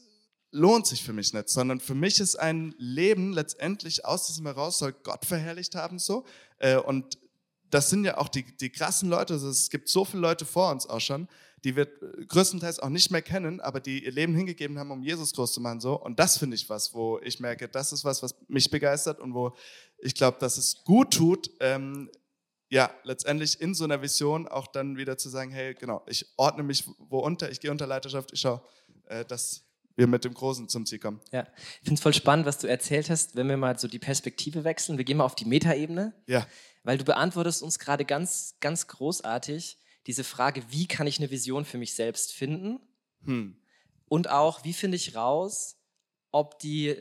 lohnt sich für mich nicht, sondern für mich ist ein Leben letztendlich aus diesem heraus soll Gott verherrlicht haben so. Äh, und das sind ja auch die, die krassen Leute, also es gibt so viele Leute vor uns auch schon, die wir größtenteils auch nicht mehr kennen, aber die ihr Leben hingegeben haben, um Jesus groß zu machen so. Und das finde ich was, wo ich merke, das ist was, was mich begeistert und wo ich glaube, dass es gut tut, ähm, ja, letztendlich in so einer Vision auch dann wieder zu sagen, hey, genau, ich ordne mich wo unter, ich gehe unter Leiterschaft, ich schaue, äh, dass wir mit dem Großen zum Ziel kommen.
Ja, ich finde es voll spannend, was du erzählt hast, wenn wir mal so die Perspektive wechseln. Wir gehen mal auf die Metaebene.
Ja.
Weil du beantwortest uns gerade ganz, ganz großartig diese Frage, wie kann ich eine Vision für mich selbst finden? Hm. Und auch, wie finde ich raus, ob die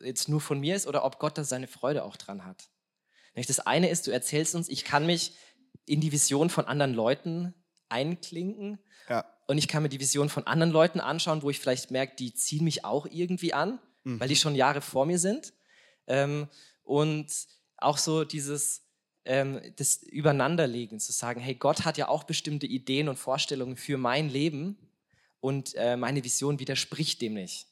jetzt nur von mir ist oder ob Gott da seine Freude auch dran hat. Das eine ist, du erzählst uns, ich kann mich in die Vision von anderen Leuten einklinken.
Ja.
Und ich kann mir die Vision von anderen Leuten anschauen, wo ich vielleicht merke, die ziehen mich auch irgendwie an, mhm. weil die schon Jahre vor mir sind. Ähm, und auch so dieses ähm, das Übereinanderlegen, zu sagen, hey, Gott hat ja auch bestimmte Ideen und Vorstellungen für mein Leben und äh, meine Vision widerspricht dem nicht.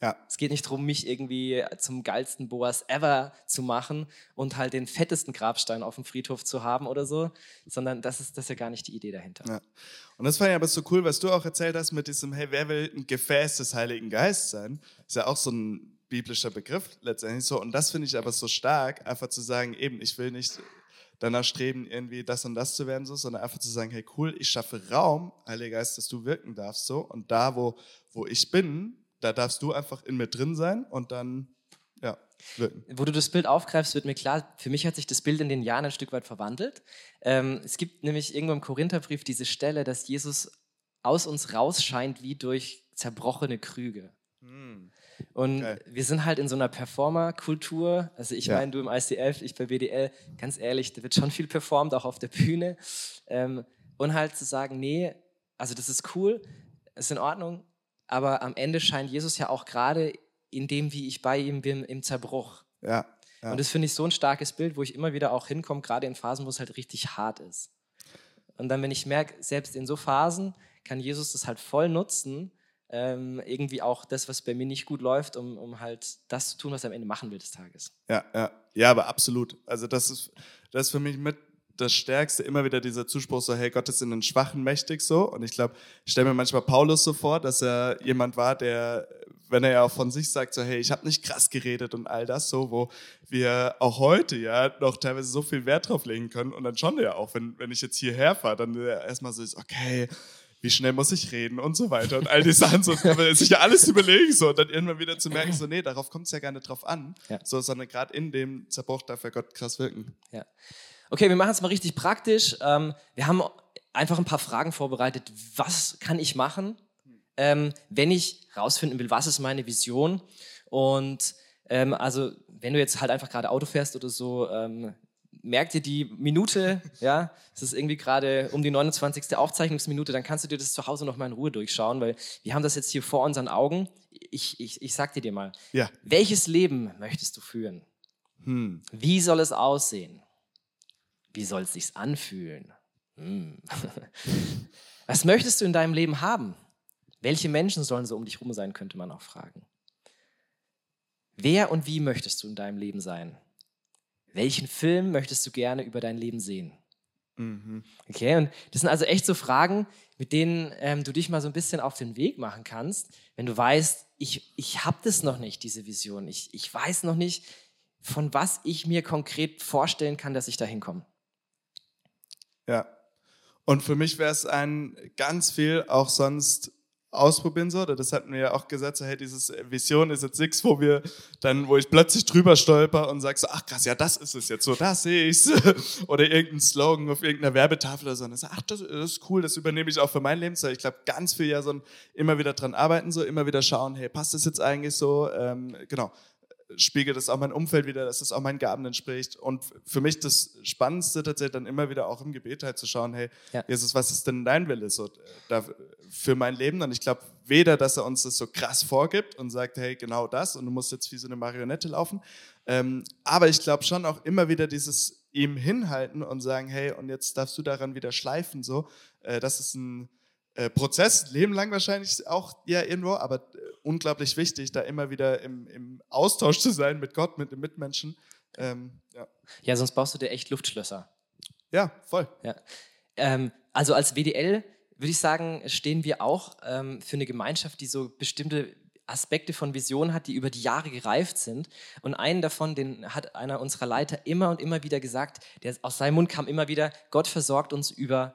Ja.
Es geht nicht darum, mich irgendwie zum geilsten Boas ever zu machen und halt den fettesten Grabstein auf dem Friedhof zu haben oder so, sondern das ist, das ist ja gar nicht die Idee dahinter.
Ja. Und das fand ich aber so cool, was du auch erzählt hast mit diesem, hey, wer will ein Gefäß des Heiligen Geistes sein? Ist ja auch so ein biblischer Begriff letztendlich so. Und das finde ich aber so stark, einfach zu sagen, eben, ich will nicht danach streben, irgendwie das und das zu werden, so, sondern einfach zu sagen, hey cool, ich schaffe Raum, Heiliger Geist, dass du wirken darfst, so. Und da, wo, wo ich bin, da darfst du einfach in mir drin sein und dann, ja, wirken.
Wo du das Bild aufgreifst, wird mir klar, für mich hat sich das Bild in den Jahren ein Stück weit verwandelt. Ähm, es gibt nämlich irgendwo im Korintherbrief diese Stelle, dass Jesus aus uns rausscheint wie durch zerbrochene Krüge. Hm. Und okay. wir sind halt in so einer Performer-Kultur. Also ich ja. meine, du im ICF, ich bei BDL, ganz ehrlich, da wird schon viel performt, auch auf der Bühne. Ähm, und halt zu sagen, nee, also das ist cool, ist in Ordnung, aber am Ende scheint Jesus ja auch gerade in dem, wie ich bei ihm bin, im Zerbruch.
Ja, ja.
Und das finde ich so ein starkes Bild, wo ich immer wieder auch hinkomme, gerade in Phasen, wo es halt richtig hart ist. Und dann, wenn ich merke, selbst in so Phasen kann Jesus das halt voll nutzen, ähm, irgendwie auch das, was bei mir nicht gut läuft, um, um halt das zu tun, was er am Ende machen will des Tages.
Ja, ja, ja, aber absolut. Also das ist, das ist für mich mit das Stärkste, immer wieder dieser Zuspruch so, hey, Gott ist in den Schwachen mächtig so. Und ich glaube, ich stelle mir manchmal Paulus so vor, dass er jemand war, der, wenn er ja auch von sich sagt, so, hey, ich habe nicht krass geredet und all das so, wo wir auch heute ja noch teilweise so viel Wert drauf legen können. Und dann schon ja auch, wenn, wenn ich jetzt hierher fahre, dann erstmal so ist, okay, wie schnell muss ich reden und so weiter und all die Sachen, so kann man sich ja alles überlegen so und dann irgendwann wieder zu merken, so nee, darauf kommt es ja gar nicht drauf an, ja. so, sondern gerade in dem Zerbruch darf ja Gott krass wirken.
Ja. Okay, wir machen es mal richtig praktisch. Ähm, wir haben einfach ein paar Fragen vorbereitet. Was kann ich machen, ähm, wenn ich rausfinden will, was ist meine Vision? Und ähm, also, wenn du jetzt halt einfach gerade Auto fährst oder so, ähm, merk dir die Minute, ja, es ist irgendwie gerade um die 29. Aufzeichnungsminute, dann kannst du dir das zu Hause nochmal in Ruhe durchschauen, weil wir haben das jetzt hier vor unseren Augen. Ich, ich, ich sag dir dir mal,
Ja.
welches Leben möchtest du führen?
Hm.
Wie soll es aussehen? Wie soll es sich anfühlen? Hm. Was möchtest du in deinem Leben haben? Welche Menschen sollen so um dich rum sein, könnte man auch fragen. Wer und wie möchtest du in deinem Leben sein? Welchen Film möchtest du gerne über dein Leben sehen?
Mhm.
Okay, und das sind also echt so Fragen, mit denen ähm, du dich mal so ein bisschen auf den Weg machen kannst, wenn du weißt, ich, ich habe das noch nicht, diese Vision. Ich, ich weiß noch nicht, von was ich mir konkret vorstellen kann, dass ich da hinkomme.
Ja. Und für mich wäre es ein ganz viel auch sonst ausprobieren so. oder Das hatten wir ja auch gesagt, so, hey, dieses Vision ist jetzt nichts, wo wir dann, wo ich plötzlich drüber stolper und sag so, ach krass, ja, das ist es jetzt so, da sehe ich's. oder irgendein Slogan auf irgendeiner Werbetafel oder so. Und dann sag, ach, das, ist cool, das übernehme ich auch für mein Leben. So, Ich glaube, ganz viel ja so immer wieder dran arbeiten, so immer wieder schauen, hey, passt das jetzt eigentlich so? Ähm, genau spiegelt das auch mein Umfeld wieder, dass es auch meinen Gaben entspricht. Und für mich das Spannendste tatsächlich dann immer wieder auch im Gebet halt zu schauen, hey,
Ja.
Jesus, was ist denn dein Wille so, da, für mein Leben? Und ich glaube, weder, dass er uns das so krass vorgibt und sagt, hey, genau das und du musst jetzt wie so eine Marionette laufen, ähm, aber ich glaube schon auch immer wieder dieses ihm hinhalten und sagen, hey, und jetzt darfst du daran wieder schleifen, so, äh, das ist ein äh, Prozess, Leben lang wahrscheinlich auch ja irgendwo, aber äh, unglaublich wichtig, da immer wieder im, im Austausch zu sein mit Gott, mit den Mitmenschen. Ähm, ja.
Ja, sonst baust du dir echt Luftschlösser.
ja, voll.
Ja. Ähm, also als WDL würde ich sagen, stehen wir auch ähm, für eine Gemeinschaft, die so bestimmte Aspekte von Vision hat, die über die Jahre gereift sind. Und einen davon, den hat einer unserer Leiter immer und immer wieder gesagt, der aus seinem Mund kam immer wieder, Gott versorgt uns über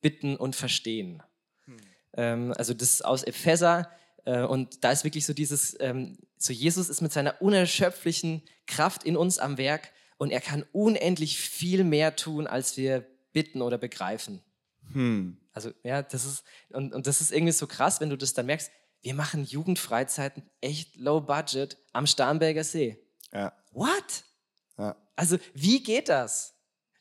Bitten und Verstehen. Ähm, also das ist aus Epheser und da ist wirklich so dieses, ähm, so Jesus ist mit seiner unerschöpflichen Kraft in uns am Werk und er kann unendlich viel mehr tun, als wir bitten oder begreifen.
Hm.
Also ja, das ist, und, und das ist irgendwie so krass, wenn du das dann merkst, wir machen Jugendfreizeiten echt low budget am Starnberger See.
Ja,
What?
ja.
Also wie geht das?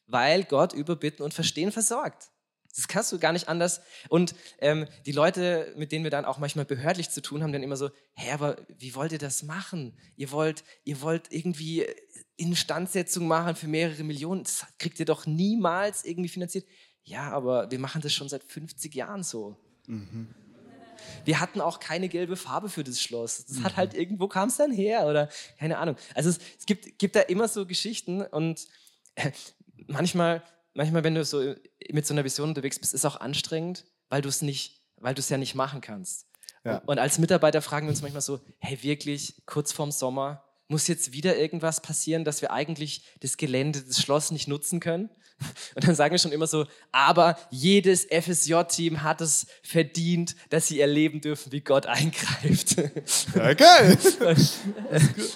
Weil Gott über Bitten und Verstehen versorgt. Das kannst du gar nicht anders. Und ähm, die Leute, mit denen wir dann auch manchmal behördlich zu tun haben, dann immer so, hä, aber wie wollt ihr das machen? Ihr wollt, ihr wollt irgendwie Instandsetzung machen für mehrere Millionen. Das kriegt ihr doch niemals irgendwie finanziert. Ja, aber wir machen das schon seit 50 Jahren so. Wir hatten auch keine gelbe Farbe für das Schloss. Das hat halt irgendwo kam es dann her oder keine Ahnung. Also es, es gibt, gibt da immer so Geschichten und äh, manchmal, manchmal, wenn du so mit so einer Vision unterwegs bist, ist es auch anstrengend, weil du es nicht, weil du es ja nicht machen kannst.
Ja.
Und als Mitarbeiter fragen wir uns manchmal so, hey, wirklich, kurz vorm Sommer, muss jetzt wieder irgendwas passieren, dass wir eigentlich das Gelände, das Schloss nicht nutzen können? Und dann sagen wir schon immer so, aber jedes FSJ-Team hat es verdient, dass sie erleben dürfen, wie Gott eingreift.
Ja, geil.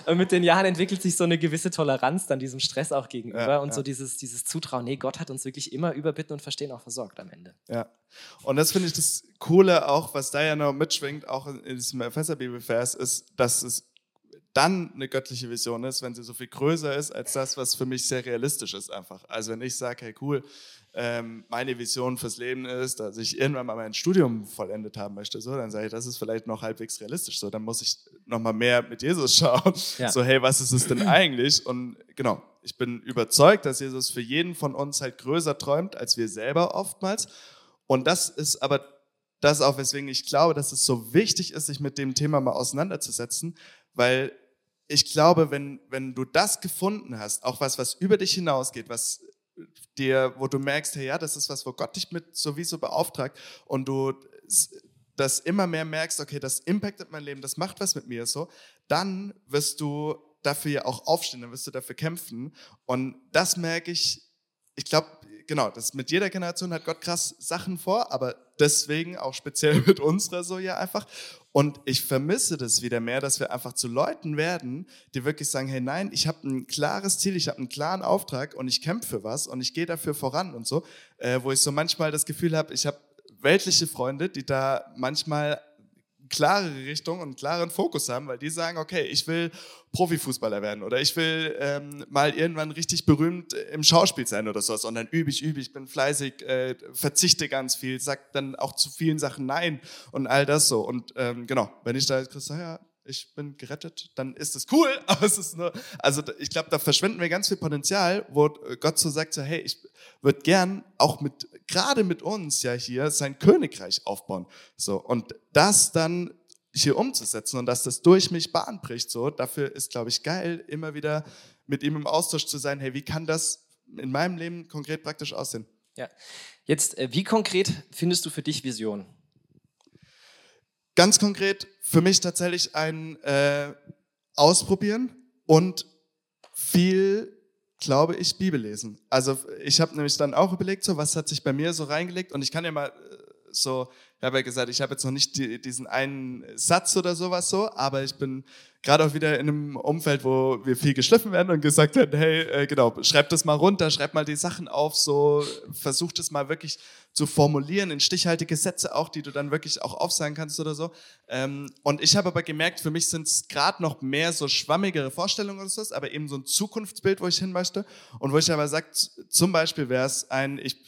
Und mit den Jahren entwickelt sich so eine gewisse Toleranz dann diesem Stress auch gegenüber
Ja,
und
ja.
so dieses, dieses Zutrauen, nee, Gott hat uns wirklich immer über Bitten und Verstehen auch versorgt am Ende.
Ja. Und das finde ich das Coole auch, was da ja noch mitschwingt, auch in diesem Epheser-Bibelvers, ist, dass es dann eine göttliche Vision ist, wenn sie so viel größer ist als das, was für mich sehr realistisch ist einfach. Also wenn ich sage, hey cool, ähm, meine Vision fürs Leben ist, dass ich irgendwann mal mein Studium vollendet haben möchte, so, dann sage ich, das ist vielleicht noch halbwegs realistisch. So, dann muss ich noch mal mehr mit Jesus schauen.
Ja.
So, hey, was ist es denn eigentlich? Und genau, ich bin überzeugt, dass Jesus für jeden von uns halt größer träumt als wir selber oftmals. Und das ist aber das auch, weswegen ich glaube, dass es so wichtig ist, sich mit dem Thema mal auseinanderzusetzen, weil ich glaube, wenn, wenn du das gefunden hast, auch was, was über dich hinausgeht, was dir, wo du merkst, hey, ja, das ist was, wo Gott dich mit sowieso beauftragt und du das immer mehr merkst, okay, das impactet mein Leben, das macht was mit mir so, dann wirst du dafür ja auch aufstehen, dann wirst du dafür kämpfen. Und das merke ich, ich glaube, genau, das mit jeder Generation hat Gott krass Sachen vor, aber deswegen auch speziell mit unserer so ja einfach. Und ich vermisse das wieder mehr, dass wir einfach zu Leuten werden, die wirklich sagen, hey nein, ich habe ein klares Ziel, ich habe einen klaren Auftrag und ich kämpfe für was und ich gehe dafür voran und so, äh, wo ich so manchmal das Gefühl habe, ich habe weltliche Freunde, die da manchmal klare Richtung und einen klaren Fokus haben, weil die sagen, okay, ich will Profifußballer werden oder ich will ähm, mal irgendwann richtig berühmt im Schauspiel sein oder sowas. Und dann übe ich, übe ich, bin fleißig, äh, verzichte ganz viel, sag dann auch zu vielen Sachen Nein und all das so. Und ähm, genau, wenn ich da jetzt ja, ich bin gerettet, dann ist es cool, aber es ist nur, also ich glaube, da verschwenden wir ganz viel Potenzial, wo Gott so sagt, so, hey, ich würde gern auch mit, gerade mit uns ja hier sein Königreich aufbauen. So, und das dann hier umzusetzen und dass das durch mich Bahn bricht, so, dafür ist, glaube ich, geil, immer wieder mit ihm im Austausch zu sein, hey, wie kann das in meinem Leben konkret praktisch aussehen?
Ja. Jetzt, äh, wie konkret findest du für dich Vision?
Ganz konkret für mich tatsächlich ein äh, Ausprobieren und viel, glaube ich, Bibel lesen. Also ich habe nämlich dann auch überlegt, so was hat sich bei mir so reingelegt und ich kann ja mal äh, so ich habe ja gesagt, ich habe jetzt noch nicht die, diesen einen Satz oder sowas so, aber ich bin gerade auch wieder in einem Umfeld, wo wir viel geschliffen werden und gesagt werden, hey, äh, genau, schreib das mal runter, schreib mal die Sachen auf, so versuch das mal wirklich zu formulieren in stichhaltige Sätze auch, die du dann wirklich auch aufsagen kannst oder so. Ähm, und ich habe aber gemerkt, für mich sind es gerade noch mehr so schwammigere Vorstellungen oder so, aber eben so ein Zukunftsbild, wo ich hin möchte und wo ich aber sage, zum Beispiel wäre es ein, ich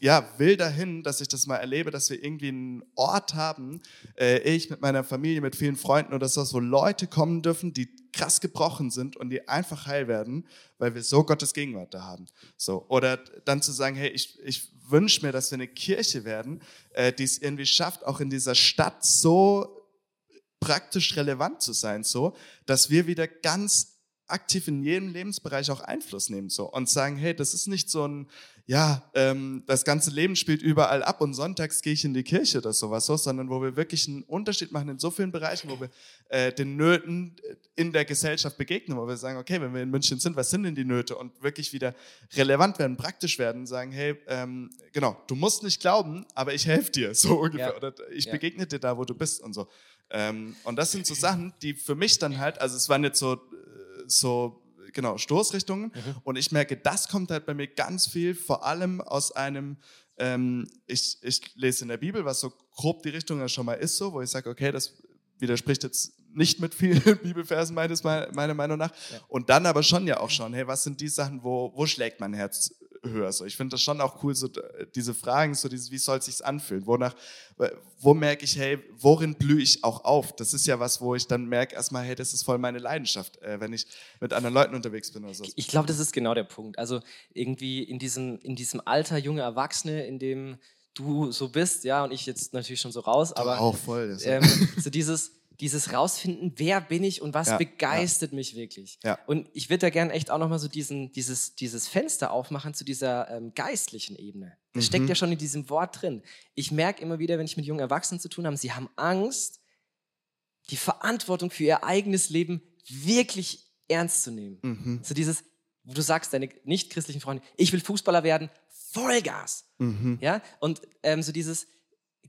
ja, will dahin, dass ich das mal erlebe, dass wir irgendwie einen Ort haben, äh, ich mit meiner Familie, mit vielen Freunden oder so, wo Leute kommen dürfen, die krass gebrochen sind und die einfach heil werden, weil wir so Gottes Gegenwart da haben. So. Oder dann zu sagen, hey, ich, ich wünsche mir, dass wir eine Kirche werden, äh, die es irgendwie schafft, auch in dieser Stadt so praktisch relevant zu sein, so, dass wir wieder ganz aktiv in jedem Lebensbereich auch Einfluss nehmen so und sagen, hey, das ist nicht so ein ja, ähm, das ganze Leben spielt überall ab und sonntags gehe ich in die Kirche oder sowas so, sondern wo wir wirklich einen Unterschied machen in so vielen Bereichen, wo wir äh, den Nöten in der Gesellschaft begegnen, wo wir sagen, okay, wenn wir in München sind, was sind denn die Nöte und wirklich wieder relevant werden, praktisch werden, sagen, hey, ähm, genau, du musst nicht glauben, aber ich helfe dir, so ungefähr, ja. oder ich ja. begegne dir da, wo du bist und so. Ähm, und das sind so Sachen, die für mich dann halt, also es waren jetzt so, äh, so genau, Stoßrichtungen. Mhm. Und ich merke, das kommt halt bei mir ganz viel, vor allem aus einem, ähm, ich, ich lese in der Bibel, was so grob die Richtung ja schon mal ist, so, wo ich sage, okay, das widerspricht jetzt nicht mit vielen Bibelversen meines, meiner Meinung nach. Ja. Und dann aber schon ja auch schon, hey, was sind die Sachen, wo, wo schlägt mein Herz höher. So, ich finde das schon auch cool, so diese Fragen, so dieses, wie soll es sich anfühlen? Wonach, wo merke ich, hey, worin blühe ich auch auf? Das ist ja was, wo ich dann merke, erstmal, hey, das ist voll meine Leidenschaft, äh, wenn ich mit anderen Leuten unterwegs bin oder so.
Ich glaube, das ist genau der Punkt. Also irgendwie in diesem, in diesem Alter, junge Erwachsene, in dem du so bist, ja, und ich jetzt natürlich schon so raus, aber
auch voll.
Ähm, so dieses dieses rausfinden, wer bin ich und was ja, begeistert ja. mich wirklich. Ja. Und ich würde da gerne echt auch nochmal so diesen, dieses, dieses Fenster aufmachen zu dieser ähm, geistlichen Ebene. Das mhm. steckt ja schon in diesem Wort drin. Ich merke immer wieder, wenn ich mit jungen Erwachsenen zu tun habe, sie haben Angst, die Verantwortung für ihr eigenes Leben wirklich ernst zu nehmen. Mhm. So dieses, wo du sagst, deine nicht-christlichen Freunde, ich will Fußballer werden, Vollgas. Mhm. Ja, und ähm, so dieses,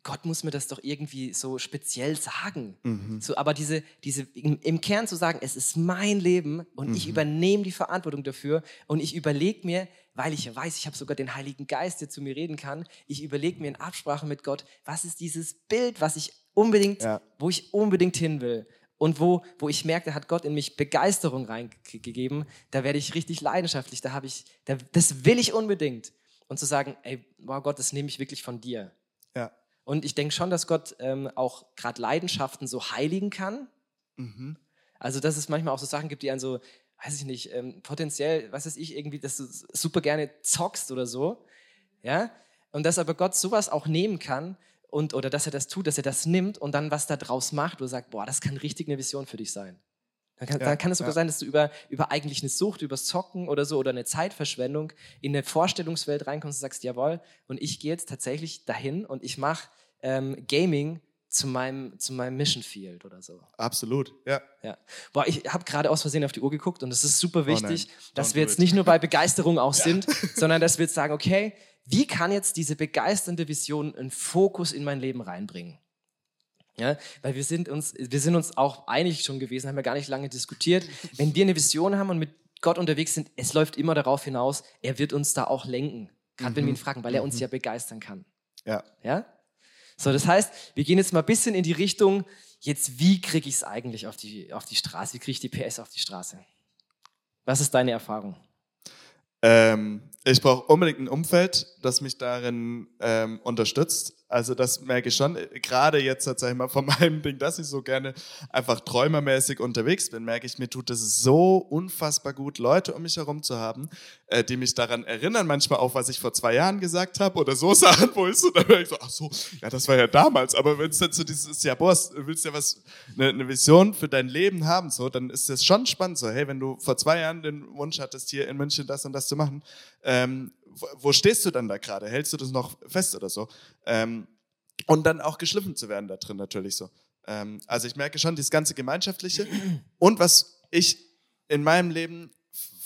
Gott muss mir das doch irgendwie so speziell sagen. Mhm. So, aber diese, diese im, im, Kern zu sagen, es ist mein Leben und mhm. ich übernehme die Verantwortung dafür und ich überlege mir, weil ich weiß, ich habe sogar den Heiligen Geist, der zu mir reden kann, ich überlege mir in Absprache mit Gott, was ist dieses Bild, was ich unbedingt, ja. wo ich unbedingt hin will. Und wo, wo ich merke, da hat Gott in mich Begeisterung reingegeben, da werde ich richtig leidenschaftlich, da habe ich, da, das will ich unbedingt. Und zu sagen, ey, wow Gott, das nehme ich wirklich von dir. Und ich denke schon, dass Gott ähm, auch gerade Leidenschaften so heiligen kann. Mhm. Also, dass es manchmal auch so Sachen gibt, die einen so, weiß ich nicht, ähm, potenziell, was weiß ich, irgendwie, dass du super gerne zockst oder so. Ja? Und dass aber Gott sowas auch nehmen kann und, oder dass er das tut, dass er das nimmt und dann was da draus macht oder sagt, boah, das kann richtig eine Vision für dich sein. Dann kann, ja, dann kann es sogar ja. sein, dass du über, über eigentlich eine Sucht, über Zocken oder so oder eine Zeitverschwendung in eine Vorstellungswelt reinkommst und sagst, jawohl, und ich gehe jetzt tatsächlich dahin und ich mache ähm, Gaming zu meinem, zu meinem Mission Field oder so.
Absolut, ja.
ja. Boah, ich habe gerade aus Versehen auf die Uhr geguckt und es ist super oh wichtig, oh dass wir jetzt it. nicht nur bei Begeisterung auch ja. sind, sondern dass wir jetzt sagen, okay, wie kann jetzt diese begeisternde Vision einen Fokus in mein Leben reinbringen? Ja, weil wir sind uns, wir sind uns auch einig schon gewesen, haben wir gar nicht lange diskutiert. Wenn wir eine Vision haben und mit Gott unterwegs sind, es läuft immer darauf hinaus, er wird uns da auch lenken. Gerade mhm. wenn wir ihn fragen, weil er uns mhm. ja begeistern kann. Ja. Ja? So, das heißt, wir gehen jetzt mal ein bisschen in die Richtung, jetzt wie kriege ich es eigentlich auf die, auf die Straße? Wie kriege ich die PS auf die Straße? Was ist deine Erfahrung?
Ähm, ich brauche unbedingt ein Umfeld, das mich darin ähm, unterstützt. Also das merke ich schon. Gerade jetzt, sag ich mal, von meinem Ding, dass ich so gerne einfach träumermäßig unterwegs bin, merke ich, mir tut es so unfassbar gut, Leute um mich herum zu haben, äh, die mich daran erinnern, manchmal auch, was ich vor zwei Jahren gesagt habe oder so Sachen, wo ich so, dann merke ich so, ach so, ja, das war ja damals. Aber wenn es dann so dieses, ja, boah, willst ja was, eine, eine Vision für dein Leben haben, so, dann ist das schon spannend, so, hey, wenn du vor zwei Jahren den Wunsch hattest, hier in München das und das zu machen, ähm, wo stehst du dann da gerade? Hältst du das noch fest oder so? Ähm, und dann auch geschliffen zu werden da drin natürlich so. Ähm, also ich merke schon, dieses ganze Gemeinschaftliche und was ich in meinem Leben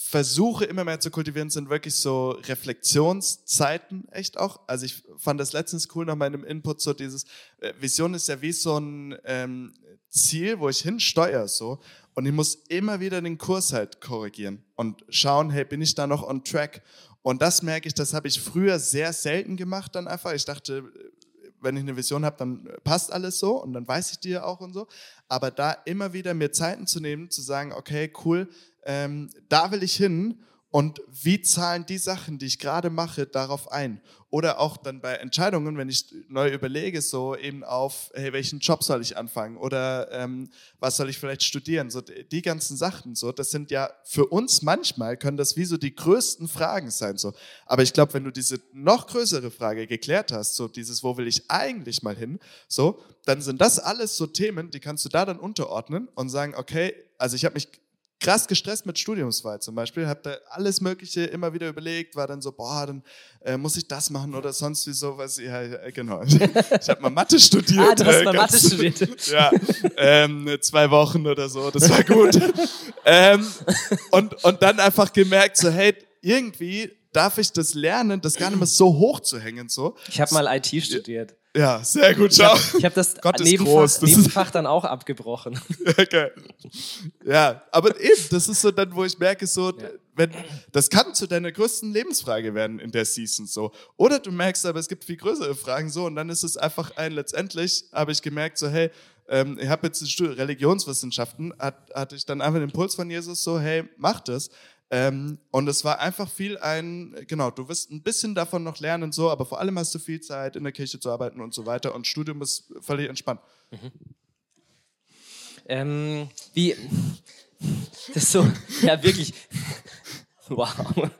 versuche immer mehr zu kultivieren, sind wirklich so Reflexionszeiten, echt auch. Also ich fand das letztens cool nach meinem Input, so dieses, äh, Vision ist ja wie so ein ähm, Ziel, wo ich hinsteuere so und ich muss immer wieder den Kurs halt korrigieren und schauen, hey, bin ich da noch on track? Und das merke ich, das habe ich früher sehr selten gemacht dann einfach. Ich dachte, wenn ich eine Vision habe, dann passt alles so und dann weiß ich die ja auch und so. Aber da immer wieder mir Zeiten zu nehmen, zu sagen, okay, cool, ähm, da will ich hin und wie zahlen die Sachen, die ich gerade mache, darauf ein? Oder auch dann bei Entscheidungen, wenn ich neu überlege, so eben auf, hey, welchen Job soll ich anfangen? Oder ähm, was soll ich vielleicht studieren? So die ganzen Sachen, so, das sind ja für uns manchmal können das wie so die größten Fragen sein, so. Aber ich glaube, wenn du diese noch größere Frage geklärt hast, so dieses, wo will ich eigentlich mal hin, so, dann sind das alles so Themen, die kannst du da dann unterordnen und sagen, okay, also ich habe mich krass gestresst mit Studiumswahl zum Beispiel, habe da alles Mögliche immer wieder überlegt, war dann so, boah, dann äh, muss ich das machen oder sonst wie sowas. Ja, ja genau. Ich, habe mal Mathe studiert.
ah, du hast mal Mathe studiert.
ja, ähm, zwei Wochen oder so, das war gut. ähm, und, und dann einfach gemerkt, so, hey, irgendwie darf ich das lernen, das gar nicht mehr so hoch zu hängen. So.
Ich habe mal IT studiert.
Ja, sehr gut, schau.
Ich habe hab das Gott Nebenfach, Nebenfach dann auch abgebrochen.
Okay. Ja, aber eben, das ist so dann, wo ich merke, so, ja. wenn, das kann zu deiner größten Lebensfrage werden in der Season so. Oder du merkst aber, es gibt viel größere Fragen so und dann ist es einfach ein, letztendlich habe ich gemerkt, so, hey, ähm, ich habe jetzt Religionswissenschaften, hat, hatte ich dann einfach den Impuls von Jesus so, hey, mach das. Ähm, und es war einfach viel ein, genau, du wirst ein bisschen davon noch lernen, so, aber vor allem hast du viel Zeit, in der Kirche zu arbeiten und so weiter. Und Studium ist völlig entspannt. Mhm.
Ähm, wie, das ist so, ja, wirklich, wow.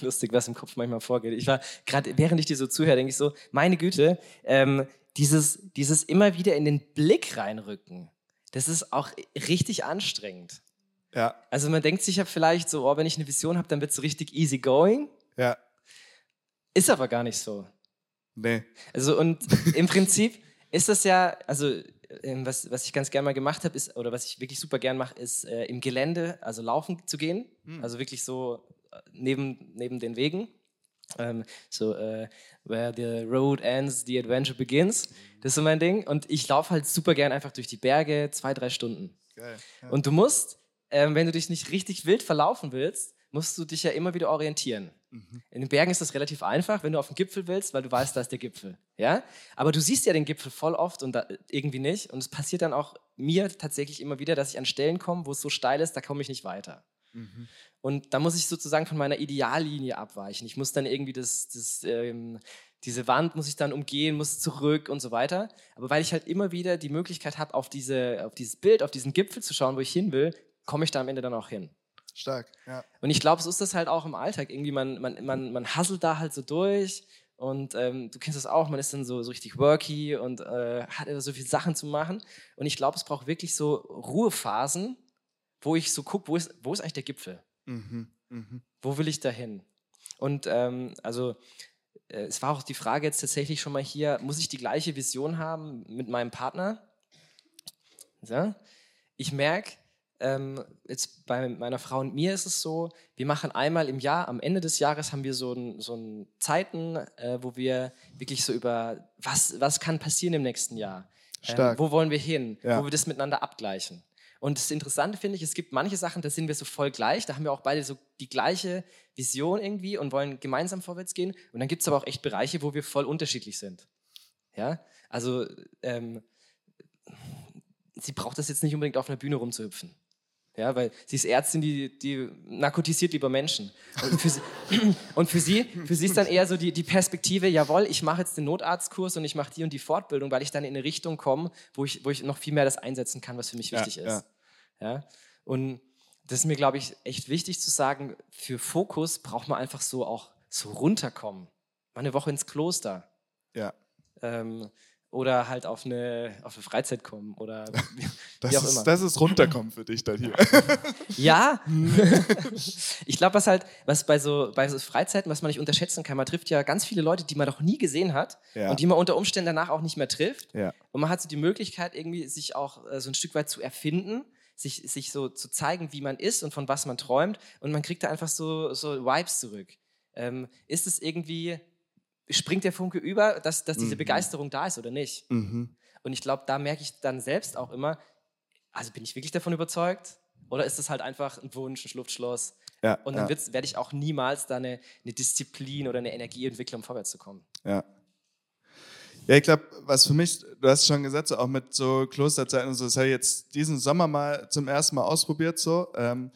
Lustig, was im Kopf manchmal vorgeht. Ich war gerade, während ich dir so zuhöre, denke ich so, meine Güte, ähm, dieses, dieses immer wieder in den Blick reinrücken, das ist auch richtig anstrengend.
Ja.
Also man denkt sich ja vielleicht so, oh, wenn ich eine Vision habe, dann wird es so richtig easy going.
Ja.
Ist aber gar nicht so.
Nee.
Also und im Prinzip ist das ja, also ähm, was, was ich ganz gerne mal gemacht habe, ist, oder was ich wirklich super gern mache, ist äh, im Gelände, also laufen zu gehen. Hm. Also wirklich so äh, neben, neben den Wegen. Ähm, so, äh, where the road ends, the adventure begins. Das ist so mein Ding. Und ich laufe halt super gern einfach durch die Berge, zwei, drei Stunden.
Geil, ja.
Und du musst ähm, wenn du dich nicht richtig wild verlaufen willst, musst du dich ja immer wieder orientieren. Mhm. In den Bergen ist das relativ einfach, wenn du auf den Gipfel willst, weil du weißt, da ist der Gipfel. Ja? Aber du siehst ja den Gipfel voll oft und da, irgendwie nicht. Und es passiert dann auch mir tatsächlich immer wieder, dass ich an Stellen komme, wo es so steil ist, da komme ich nicht weiter. Mhm. Und da muss ich sozusagen von meiner Ideallinie abweichen. Ich muss dann irgendwie das, das ähm, diese Wand muss ich dann umgehen, muss zurück und so weiter. Aber weil ich halt immer wieder die Möglichkeit habe, auf, diese, auf dieses Bild, auf diesen Gipfel zu schauen, wo ich hin will, komme ich da am Ende dann auch hin.
Stark, ja.
Und ich glaube, so ist das halt auch im Alltag. Irgendwie, man, man, man, man hasselt da halt so durch und ähm, du kennst das auch, man ist dann so, so richtig worky und äh, hat so viele Sachen zu machen. Und ich glaube, es braucht wirklich so Ruhephasen, wo ich so gucke, wo ist, wo ist eigentlich der Gipfel? Mhm, mh. Wo will ich da hin? Und ähm, also äh, es war auch die Frage jetzt tatsächlich schon mal hier, muss ich die gleiche Vision haben mit meinem Partner? Ja? Ich merke, ähm, jetzt bei meiner Frau und mir ist es so, wir machen einmal im Jahr, am Ende des Jahres haben wir so ein, so ein Zeiten, äh, wo wir wirklich so über, was, was kann passieren im nächsten Jahr?
Ähm,
wo wollen wir hin? Ja. Wo wir das miteinander abgleichen. Und das Interessante finde ich, es gibt manche Sachen, da sind wir so voll gleich, da haben wir auch beide so die gleiche Vision irgendwie und wollen gemeinsam vorwärts gehen. Und dann gibt es aber auch echt Bereiche, wo wir voll unterschiedlich sind. Ja, also ähm, sie braucht das jetzt nicht unbedingt auf einer Bühne rumzuhüpfen. Ja, weil sie ist Ärztin, die, die narkotisiert lieber Menschen. Und für, sie, und für sie, für sie ist dann eher so die, die Perspektive, jawohl, ich mache jetzt den Notarztkurs und ich mache die und die Fortbildung, weil ich dann in eine Richtung komme, wo ich, wo ich noch viel mehr das einsetzen kann, was für mich wichtig ja, ist. Ja. ja. Und das ist mir, glaube ich, echt wichtig zu sagen, für Fokus braucht man einfach so auch so runterkommen. Mal eine Woche ins Kloster.
Ja.
Ähm, oder halt auf eine, auf eine Freizeit kommen oder
das wie auch ist, immer. Das ist runterkommen für dich dann hier.
ja, ich glaube, was halt, was bei so, bei so Freizeiten, was man nicht unterschätzen kann, man trifft ja ganz viele Leute, die man noch nie gesehen hat ja. und die man unter Umständen danach auch nicht mehr trifft.
Ja.
Und man hat so die Möglichkeit, irgendwie sich auch äh, so ein Stück weit zu erfinden, sich, sich so zu zeigen, wie man ist und von was man träumt und man kriegt da einfach so, so Vibes zurück. Ähm, ist es irgendwie springt der Funke über, dass, dass diese mhm. Begeisterung da ist oder nicht.
Mhm.
Und ich glaube, da merke ich dann selbst auch immer, also bin ich wirklich davon überzeugt? Oder ist das halt einfach ein Wunsch, ein Luftschloss?
Ja,
und dann ja. werde ich auch niemals da eine, eine, Disziplin oder eine Energie entwickeln, um vorwärts zu kommen.
Ja. Ja, ich glaube, was für mich, du hast schon gesagt, so auch mit so Klosterzeiten und so, das habe ich jetzt diesen Sommer mal zum ersten Mal ausprobiert, so. Ähm,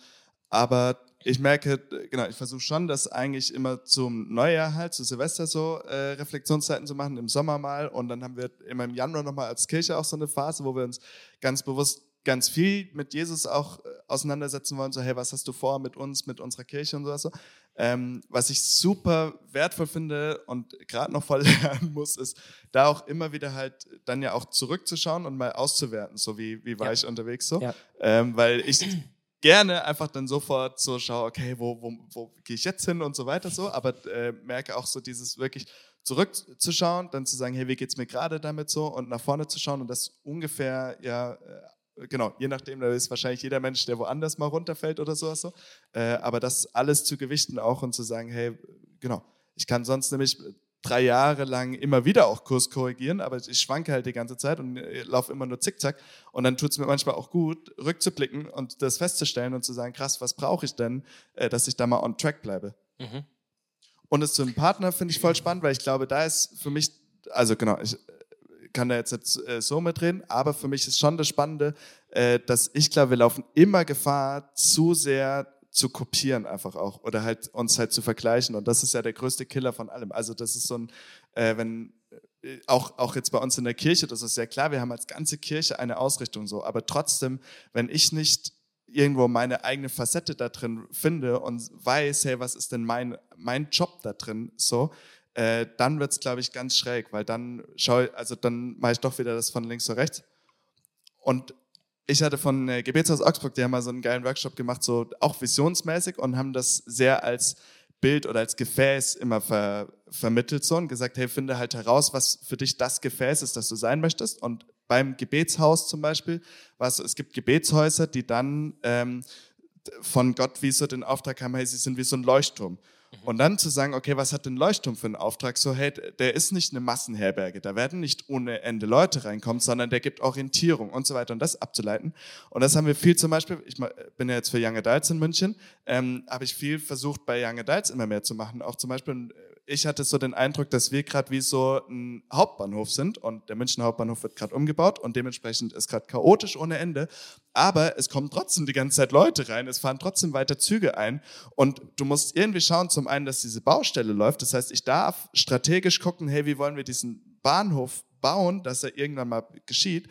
aber ich merke, genau, ich versuche schon, das eigentlich immer zum Neujahr halt, zu Silvester so äh, Reflexionszeiten zu machen, im Sommer mal. Und dann haben wir immer im Januar nochmal als Kirche auch so eine Phase, wo wir uns ganz bewusst ganz viel mit Jesus auch äh, auseinandersetzen wollen. So, hey, was hast du vor mit uns, mit unserer Kirche und sowas. So. Ähm, was ich super wertvoll finde und gerade noch voll lernen muss, ist, da auch immer wieder halt dann ja auch zurückzuschauen und mal auszuwerten, so wie, wie war ja. ich unterwegs so. Ja. Ähm, weil ich gerne einfach dann sofort so schaue, okay, wo, wo, wo gehe ich jetzt hin und so weiter so, aber äh, merke auch so dieses wirklich zurückzuschauen, dann zu sagen, hey, wie geht's mir gerade damit so und nach vorne zu schauen und das ungefähr, ja, äh, genau, je nachdem, da ist wahrscheinlich jeder Mensch, der woanders mal runterfällt oder sowas so, äh, aber das alles zu gewichten auch und zu sagen, hey, genau, ich kann sonst nämlich drei Jahre lang immer wieder auch Kurs korrigieren, aber ich schwanke halt die ganze Zeit und äh, laufe immer nur zickzack. Und dann tut es mir manchmal auch gut, rückzublicken und das festzustellen und zu sagen, krass, was brauche ich denn, äh, dass ich da mal on track bleibe. Mhm. Und es zu einem Partner finde ich voll spannend, weil ich glaube, da ist für mich, also genau, ich äh, kann da jetzt nicht so mitreden, aber für mich ist schon das Spannende, dass ich glaube, wir laufen immer Gefahr, zu sehr zu kopieren einfach auch oder halt uns halt zu vergleichen und das ist ja der größte Killer von allem. Also das ist so ein, äh, wenn äh, auch, auch jetzt bei uns in der Kirche, das ist ja klar, wir haben als ganze Kirche eine Ausrichtung so, aber trotzdem, wenn ich nicht irgendwo meine eigene Facette da drin finde und weiß, hey, was ist denn mein, mein Job da drin, so, äh, dann wird's, glaube ich, ganz schräg, weil dann schaue also dann mache ich doch wieder das von links zu rechts. Und ich hatte von äh, Gebetshaus Augsburg, die haben mal so einen geilen Workshop gemacht, so auch visionsmäßig und haben das sehr als Bild oder als Gefäß immer ver, vermittelt so und gesagt, hey, finde halt heraus, was für dich das Gefäß ist, das du sein möchtest. Und beim Gebetshaus zum Beispiel, was es gibt Gebetshäuser, die dann ähm, von Gott wie so den Auftrag haben, hey, sie sind wie so ein Leuchtturm. Mhm. Und dann zu sagen, okay, was hat denn Leuchtturm für einen Auftrag? So, hey, der ist nicht eine Massenherberge, da werden nicht ohne Ende Leute reinkommen, sondern der gibt Orientierung und so weiter und das abzuleiten. Und das haben wir viel zum Beispiel, ich bin ja jetzt für Young Adults in München, ähm, habe ich viel versucht bei Young Adults immer mehr zu machen. Auch zum Beispiel ich hatte so den Eindruck, dass wir gerade wie so ein Hauptbahnhof sind und der Münchner Hauptbahnhof wird gerade umgebaut und dementsprechend ist gerade chaotisch ohne Ende. Aber es kommen trotzdem die ganze Zeit Leute rein, es fahren trotzdem weiter Züge ein und du musst irgendwie schauen, zum einen, dass diese Baustelle läuft. Das heißt, ich darf strategisch gucken, hey, wie wollen wir diesen Bahnhof bauen, dass er irgendwann mal geschieht.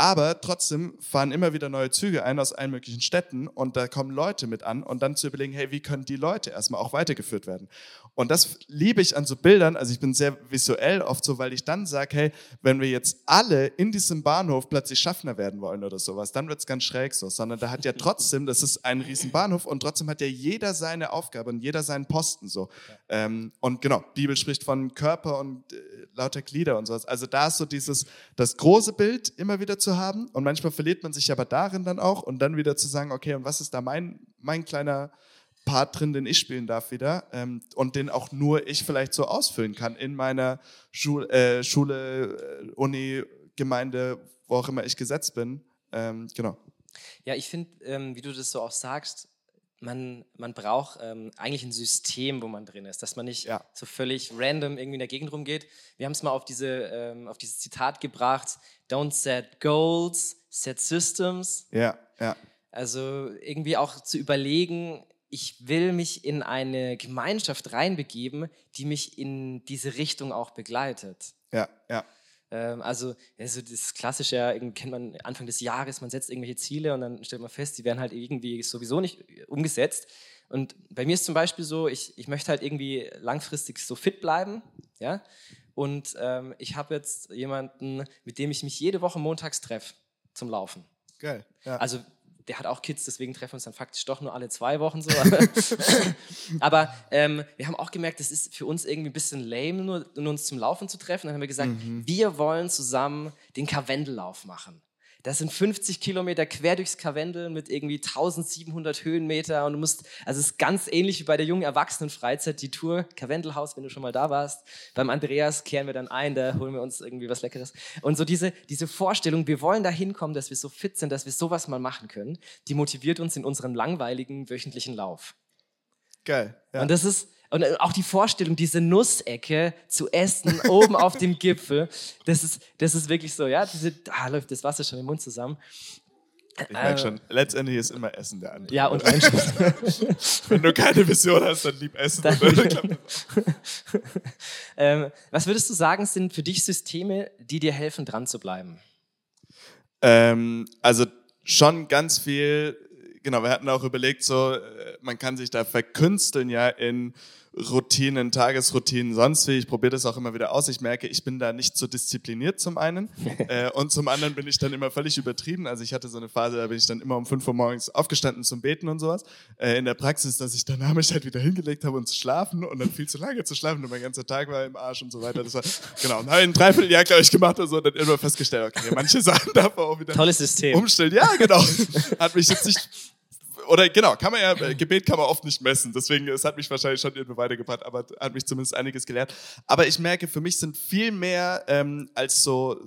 Aber trotzdem fahren immer wieder neue Züge ein aus allen möglichen Städten und da kommen Leute mit an und dann zu überlegen, hey, wie können die Leute erstmal auch weitergeführt werden? Und das liebe ich an so Bildern, also ich bin sehr visuell oft so, weil ich dann sage, hey, wenn wir jetzt alle in diesem Bahnhof plötzlich Schaffner werden wollen oder sowas, dann wird es ganz schräg so, sondern da hat ja trotzdem, das ist ein riesen Bahnhof und trotzdem hat ja jeder seine Aufgabe und jeder seinen Posten so. Ja. Ähm, und genau, Bibel spricht von Körper und äh, lauter Glieder und sowas. Also da ist so dieses, das große Bild immer wieder zu haben und manchmal verliert man sich aber darin dann auch und dann wieder zu sagen, okay, und was ist da mein, mein kleiner Part drin, den ich spielen darf wieder ähm, und den auch nur ich vielleicht so ausfüllen kann in meiner Schul äh, Schule, äh, Uni, Gemeinde, wo auch immer ich gesetzt bin. Ähm, genau.
Ja, ich finde, ähm, wie du das so auch sagst, man, man braucht ähm, eigentlich ein System, wo man drin ist, dass man nicht
Ja.
so völlig random irgendwie in der Gegend rumgeht. Wir haben es mal auf, diese, ähm, auf dieses Zitat gebracht, don't set goals, set systems.
Ja, ja.
Also irgendwie auch zu überlegen, ich will mich in eine Gemeinschaft reinbegeben, die mich in diese Richtung auch begleitet.
Ja, ja.
Ähm, also, also das klassische, ja, kennt man Anfang des Jahres, man setzt irgendwelche Ziele und dann stellt man fest, die werden halt irgendwie sowieso nicht umgesetzt. Und bei mir ist zum Beispiel so, ich, ich möchte halt irgendwie langfristig so fit bleiben, ja. Und ähm, ich habe jetzt jemanden, mit dem ich mich jede Woche montags treffe zum Laufen.
Geil. Ja.
Also der hat auch Kids, deswegen treffen wir uns dann faktisch doch nur alle zwei Wochen so. Aber, ähm, wir haben auch gemerkt, es ist für uns irgendwie ein bisschen lame, nur, nur uns zum Laufen zu treffen. Dann haben wir gesagt, wir wollen zusammen den Karwendellauf machen. Das sind 50 Kilometer quer durchs Karwendel mit irgendwie 1700 Höhenmeter und du musst, also es ist ganz ähnlich wie bei der jungen Erwachsenenfreizeit, die Tour Karwendelhaus, wenn du schon mal da warst. Beim Andreas kehren wir dann ein, da holen wir uns irgendwie was Leckeres. Und so diese, diese Vorstellung, wir wollen da hinkommen, dass wir so fit sind, dass wir sowas mal machen können, die motiviert uns in unserem langweiligen wöchentlichen Lauf.
Geil. Ja.
Und das ist, und auch die Vorstellung, diese Nussecke zu essen, oben auf dem Gipfel, das ist, das ist wirklich so, ja, diese, da läuft das Wasser schon im Mund zusammen.
ich merke schon, letztendlich ist immer Essen der andere.
Ja, und.
Wenn du keine Vision hast, dann lieb Essen.
Dann- ähm, was würdest du sagen, sind für dich Systeme, die dir helfen, dran zu bleiben?
Ähm, also schon ganz viel, genau, wir hatten auch überlegt, so, äh, man kann sich da verkünsteln ja in Routinen, Tagesroutinen, sonst wie. Ich probiere das auch immer wieder aus. Ich merke, ich bin da nicht so diszipliniert zum einen äh, und zum anderen bin ich dann immer völlig übertrieben. Also ich hatte so eine Phase, da bin ich dann immer um 5 Uhr morgens aufgestanden zum Beten und sowas. Äh, in der Praxis, dass ich danach mich halt wieder hingelegt habe und zu schlafen und dann viel zu lange zu schlafen und mein ganzer Tag war im Arsch und so weiter. Das war, genau, und habe ein Dreivierteljahr, glaube ich, gemacht und so und dann immer festgestellt, okay, manche Sachen darf man auch wieder
Tolles System.
umstellen. Ja, genau. Hat mich jetzt nicht. Oder genau, kann man ja, äh, Gebet kann man oft nicht messen. Deswegen, es hat mich wahrscheinlich schon irgendwie weitergebracht, aber hat mich zumindest einiges gelehrt. Aber ich merke, für mich sind viel mehr ähm, als so,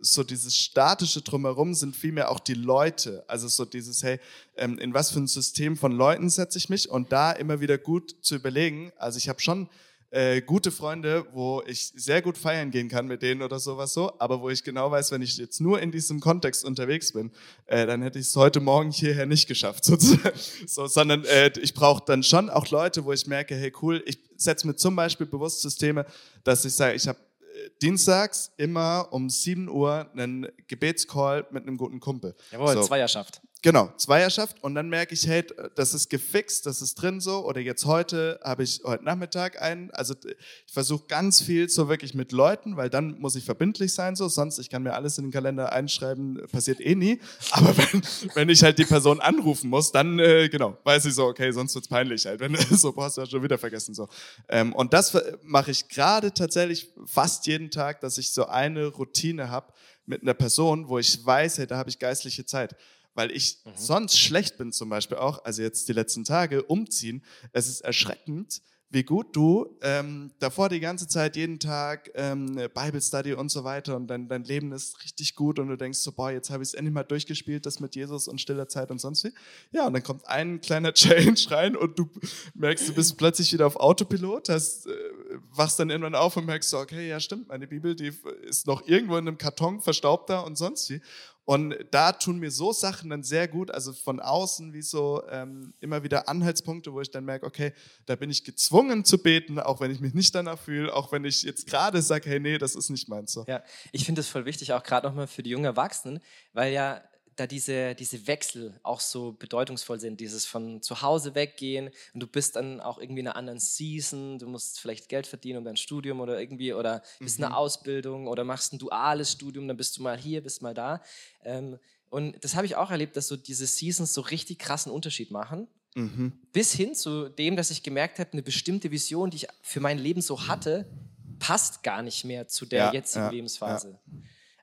so dieses statische Drumherum, sind viel mehr auch die Leute. Also so dieses, hey, ähm, in was für ein System von Leuten setze ich mich? Und da immer wieder gut zu überlegen. Also ich habe schon äh, gute Freunde, wo ich sehr gut feiern gehen kann mit denen oder sowas so, aber wo ich genau weiß, wenn ich jetzt nur in diesem Kontext unterwegs bin, äh, dann hätte ich es heute Morgen hierher nicht geschafft, sozusagen. So, sondern äh, ich brauche dann schon auch Leute, wo ich merke, hey cool, ich setze mir zum Beispiel bewusst Systeme, dass ich sage, ich habe äh, dienstags immer um 7 Uhr einen Gebetscall mit einem guten Kumpel.
Jawohl,
so.
Zweierschaft.
Genau, Zweierschaft. Und dann merke ich, hey, das ist gefixt, das ist drin so. Oder jetzt heute habe ich heute Nachmittag einen, also ich versuche ganz viel so wirklich mit Leuten, weil dann muss ich verbindlich sein so, sonst ich kann mir alles in den Kalender einschreiben, passiert eh nie, aber wenn, wenn ich halt die Person anrufen muss, dann äh, genau, weiß ich so, okay, sonst wird's peinlich halt, wenn so boah, hast du ja schon wieder vergessen so. Ähm, und das mache ich gerade tatsächlich fast jeden Tag, dass ich so eine Routine habe mit einer Person, wo ich weiß, hey, da habe ich geistliche Zeit weil ich sonst schlecht bin zum Beispiel auch, also jetzt die letzten Tage umziehen, es ist erschreckend, wie gut du ähm, davor die ganze Zeit jeden Tag ähm, Bible Study und so weiter und dein, dein Leben ist richtig gut und du denkst so, boah, jetzt habe ich es endlich mal durchgespielt, das mit Jesus und stiller Zeit und sonst wie. Ja, und dann kommt ein kleiner Change rein und du merkst, du bist plötzlich wieder auf Autopilot, hast, äh, wachst dann irgendwann auf und merkst so, okay, ja stimmt, meine Bibel, die ist noch irgendwo in einem Karton verstaubter und sonst wie. Und da tun mir so Sachen dann sehr gut, also von außen wie so ähm, immer wieder Anhaltspunkte, wo ich dann merke, okay, da bin ich gezwungen zu beten, auch wenn ich mich nicht danach fühle, auch wenn ich jetzt gerade sage, hey, nee, das ist nicht meins. So.
Ja, ich finde das voll wichtig, auch gerade nochmal für die jungen Erwachsenen, weil ja da diese, diese Wechsel auch so bedeutungsvoll sind, dieses von zu Hause weggehen und du bist dann auch irgendwie in einer anderen Season, du musst vielleicht Geld verdienen um dein Studium oder irgendwie oder bist in einer Ausbildung oder machst ein duales Studium, dann bist du mal hier, bist mal da. Ähm, und das habe ich auch erlebt, dass so diese Seasons so richtig krassen Unterschied machen. Bis hin zu dem, dass ich gemerkt habe, eine bestimmte Vision, die ich für mein Leben so hatte, passt gar nicht mehr zu der
Ja,
jetzigen
ja,
Lebensphase.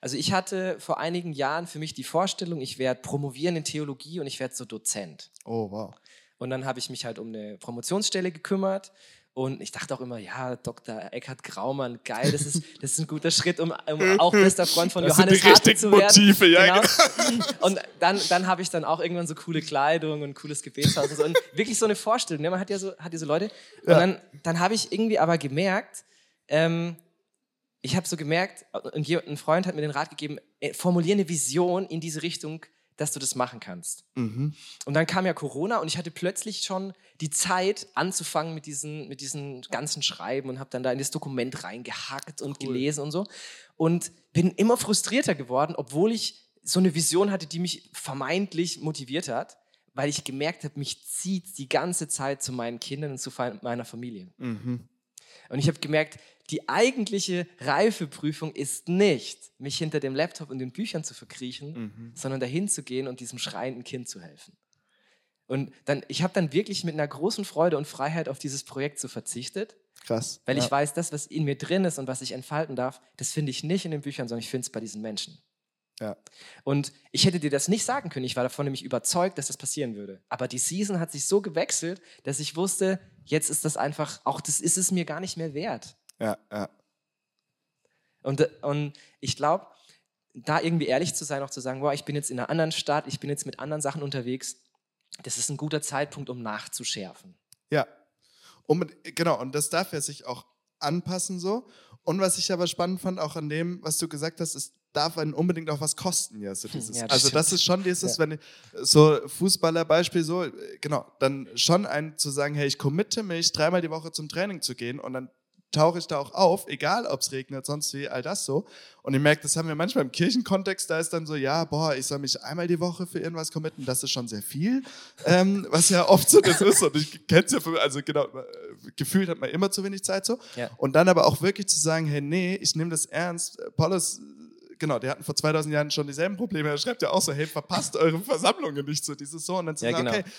Also ich hatte vor einigen Jahren für mich die Vorstellung, ich werde promovieren in Theologie und ich werde so Dozent.
Oh, wow.
Und dann habe ich mich halt um eine Promotionsstelle gekümmert Und ich dachte auch immer, ja, Dr. Eckhard Graumann, geil, das ist, das ist ein guter Schritt, um, um auch bester Freund von
Das
Johannes
sind die
Hartl zu
richtigen
werden.
Motive, ja,
genau. Und dann, dann habe ich dann auch irgendwann so coole Kleidung und cooles Gebetshaus und so. Und wirklich so eine Vorstellung. Ne? Man hat ja so, hat diese Leute. Und
Ja.
dann, dann habe ich irgendwie aber gemerkt, ähm, ich habe so gemerkt, ein Freund hat mir den Rat gegeben, äh, formuliere eine Vision in diese Richtung, dass du das machen kannst.
Mhm.
Und dann kam ja Corona und ich hatte plötzlich schon die Zeit anzufangen mit diesen, mit diesen ganzen Schreiben und habe dann da in das Dokument reingehackt und gelesen und so. Und bin immer frustrierter geworden, obwohl ich so eine Vision hatte, die mich vermeintlich motiviert hat, weil ich gemerkt habe, mich zieht die ganze Zeit zu meinen Kindern und zu meiner Familie.
Mhm.
Und ich habe gemerkt, die eigentliche Reifeprüfung ist nicht, mich hinter dem Laptop und den Büchern zu verkriechen, sondern dahin zu gehen und diesem schreienden Kind zu helfen. Und dann, ich habe dann wirklich mit einer großen Freude und Freiheit auf dieses Projekt so verzichtet,
Krass.
weil
ja.
ich weiß, das, was in mir drin ist und was ich entfalten darf, das finde ich nicht in den Büchern, sondern ich finde es bei diesen Menschen.
Ja.
Und ich hätte dir das nicht sagen können. Ich war davon nämlich überzeugt, dass das passieren würde. Aber die Season hat sich so gewechselt, dass ich wusste, jetzt ist das einfach, auch das ist es mir gar nicht mehr wert.
Ja, ja.
Und, und ich glaube, da irgendwie ehrlich zu sein, auch zu sagen, boah, ich bin jetzt in einer anderen Stadt, ich bin jetzt mit anderen Sachen unterwegs, das ist ein guter Zeitpunkt, um nachzuschärfen.
Ja. Um, genau, und das darf er sich auch anpassen so. Und was ich aber spannend fand, auch an dem, was du gesagt hast, es darf einen unbedingt auch was kosten. Ja, so dieses,
Ja, das
also das
stimmt.
ist schon dieses,
Ja.
wenn ich, so Fußballerbeispiel so, genau, dann schon ein zu sagen, hey, ich committe mich, dreimal die Woche zum Training zu gehen und dann tauche ich da auch auf, egal ob es regnet, sonst wie, all das so. Und ich merke, das haben wir manchmal im Kirchenkontext, da ist dann so, ja, boah, ich soll mich einmal die Woche für irgendwas committen, das ist schon sehr viel, ähm, was ja oft so das ist. Und ich kenne es ja, von- also genau, äh, gefühlt hat man immer zu wenig Zeit so.
Ja.
Und dann aber auch wirklich zu sagen, hey, nee, ich nehme das ernst. Paulus, äh, genau, die hatten vor 2000 Jahren schon dieselben Probleme. Er schreibt ja auch so, hey, verpasst eure Versammlungen nicht so, dieses so. Und dann zu
Ja,
sagen,
genau.
okay,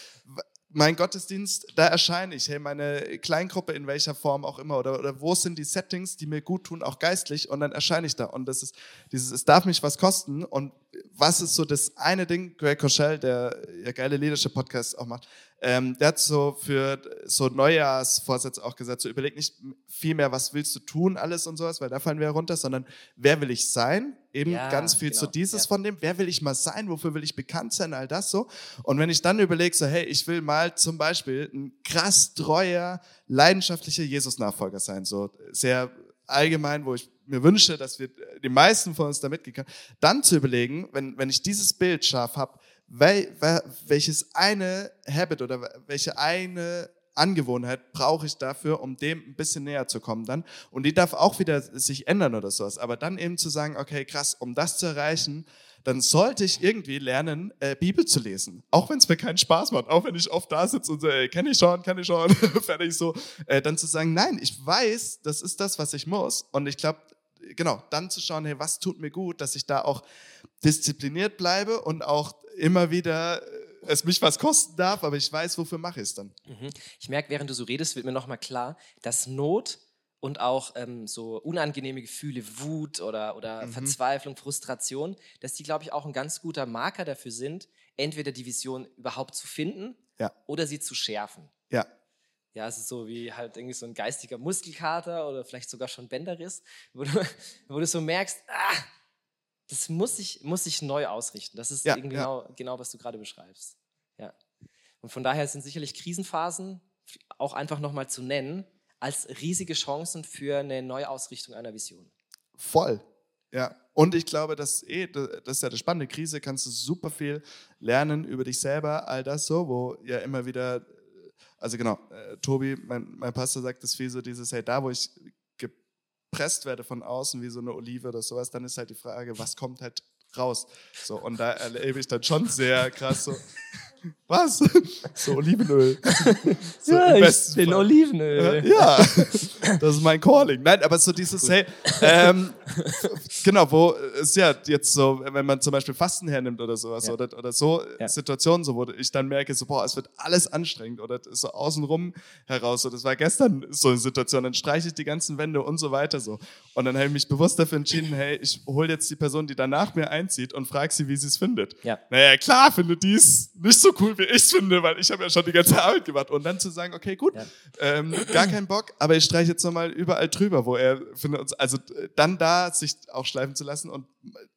mein Gottesdienst, da erscheine ich, hey, meine Kleingruppe in welcher Form auch immer oder, oder wo sind die Settings, die mir gut tun, auch geistlich und dann erscheine ich da. Und das ist dieses, es darf mich was kosten. Und was ist so das eine Ding, Greg Koschel, der ja geile Leadership Podcast auch macht, ähm, der hat so für so Neujahrsvorsätze auch gesagt, so überleg nicht viel mehr, was willst du tun, alles und sowas, weil da fallen wir runter, sondern wer will ich sein? Eben
Ja,
ganz viel
genau,
zu dieses
ja.
von dem, wer will ich mal sein, wofür will ich bekannt sein, all das so. Und wenn ich dann überlege, so, hey, ich will mal zum Beispiel ein krass treuer, leidenschaftlicher Jesus-Nachfolger sein, so sehr allgemein, wo ich mir wünsche, dass wir die meisten von uns da mitgehen können, dann zu überlegen, wenn, wenn ich dieses Bild scharf habe, wel, wel, welches eine Habit oder welche eine Angewohnheit brauche ich dafür, um dem ein bisschen näher zu kommen dann. Und die darf auch wieder sich ändern oder sowas. Aber dann eben zu sagen, okay, krass, um das zu erreichen, dann sollte ich irgendwie lernen, äh, Bibel zu lesen. Auch wenn es mir keinen Spaß macht, auch wenn ich oft da sitze und so, ey, kenn ich schon, kenn ich schon, fertig so. Äh, dann zu sagen, nein, ich weiß, das ist das, was ich muss. Und ich glaube, genau, dann zu schauen, hey, was tut mir gut, dass ich da auch diszipliniert bleibe und auch immer wieder äh, es mich was kosten darf, aber ich weiß, wofür mache ich es dann.
Mhm. Ich merke, während du so redest, wird mir nochmal klar, dass Not und auch ähm, so unangenehme Gefühle, Wut oder, oder
Mhm.
Verzweiflung, Frustration, dass die, glaube ich, auch ein ganz guter Marker dafür sind, entweder die Vision überhaupt zu finden
Ja.
oder sie zu schärfen.
Ja,
Ja, es ist so wie halt irgendwie so ein geistiger Muskelkater oder vielleicht sogar schon Bänderriss, wo du, wo du so merkst, ah, das muss ich, muss ich neu ausrichten. Das ist
Ja,
eben
ja.
genau, genau, was du gerade beschreibst. Ja. Und von daher sind sicherlich Krisenphasen auch einfach nochmal zu nennen als riesige Chancen für eine Neuausrichtung einer Vision.
voll. Ja. Und ich glaube, dass eh, das ist ja das Spannende, Krise kannst du super viel lernen über dich selber, all das so, wo ja immer wieder, also genau, äh, Tobi, mein, mein Pastor sagt das viel so, dieses, hey, da wo ich gepresst werde von außen wie so eine Olive oder sowas, dann ist halt die Frage, was kommt halt raus? So, und da erlebe ich dann schon sehr krass so, was? So Olivenöl. So im besten Fall.
Olivenöl.
Ja, das ist mein Calling. Nein, aber so dieses, hey, ähm, genau, wo es ja jetzt so, wenn man zum Beispiel Fasten hernimmt oder sowas
Ja.
oder, oder so
Ja.
Situationen, so, wo ich dann merke, so, boah, es wird alles anstrengend oder so außenrum heraus. So, das war gestern so eine Situation, dann streiche ich die ganzen Wände und so weiter so. Und dann habe ich mich bewusst dafür entschieden, hey, ich hole jetzt die Person, die danach mir einzieht und frage sie, wie sie es findet.
Ja.
Naja, klar findet die es nicht so cool wie ich finde, weil ich habe ja schon die ganze Arbeit gemacht. Und dann zu sagen, okay, gut,
Ja.
ähm, gar keinen Bock, aber ich streiche jetzt nochmal überall drüber, wo er findet uns, also dann da sich auch schleifen zu lassen und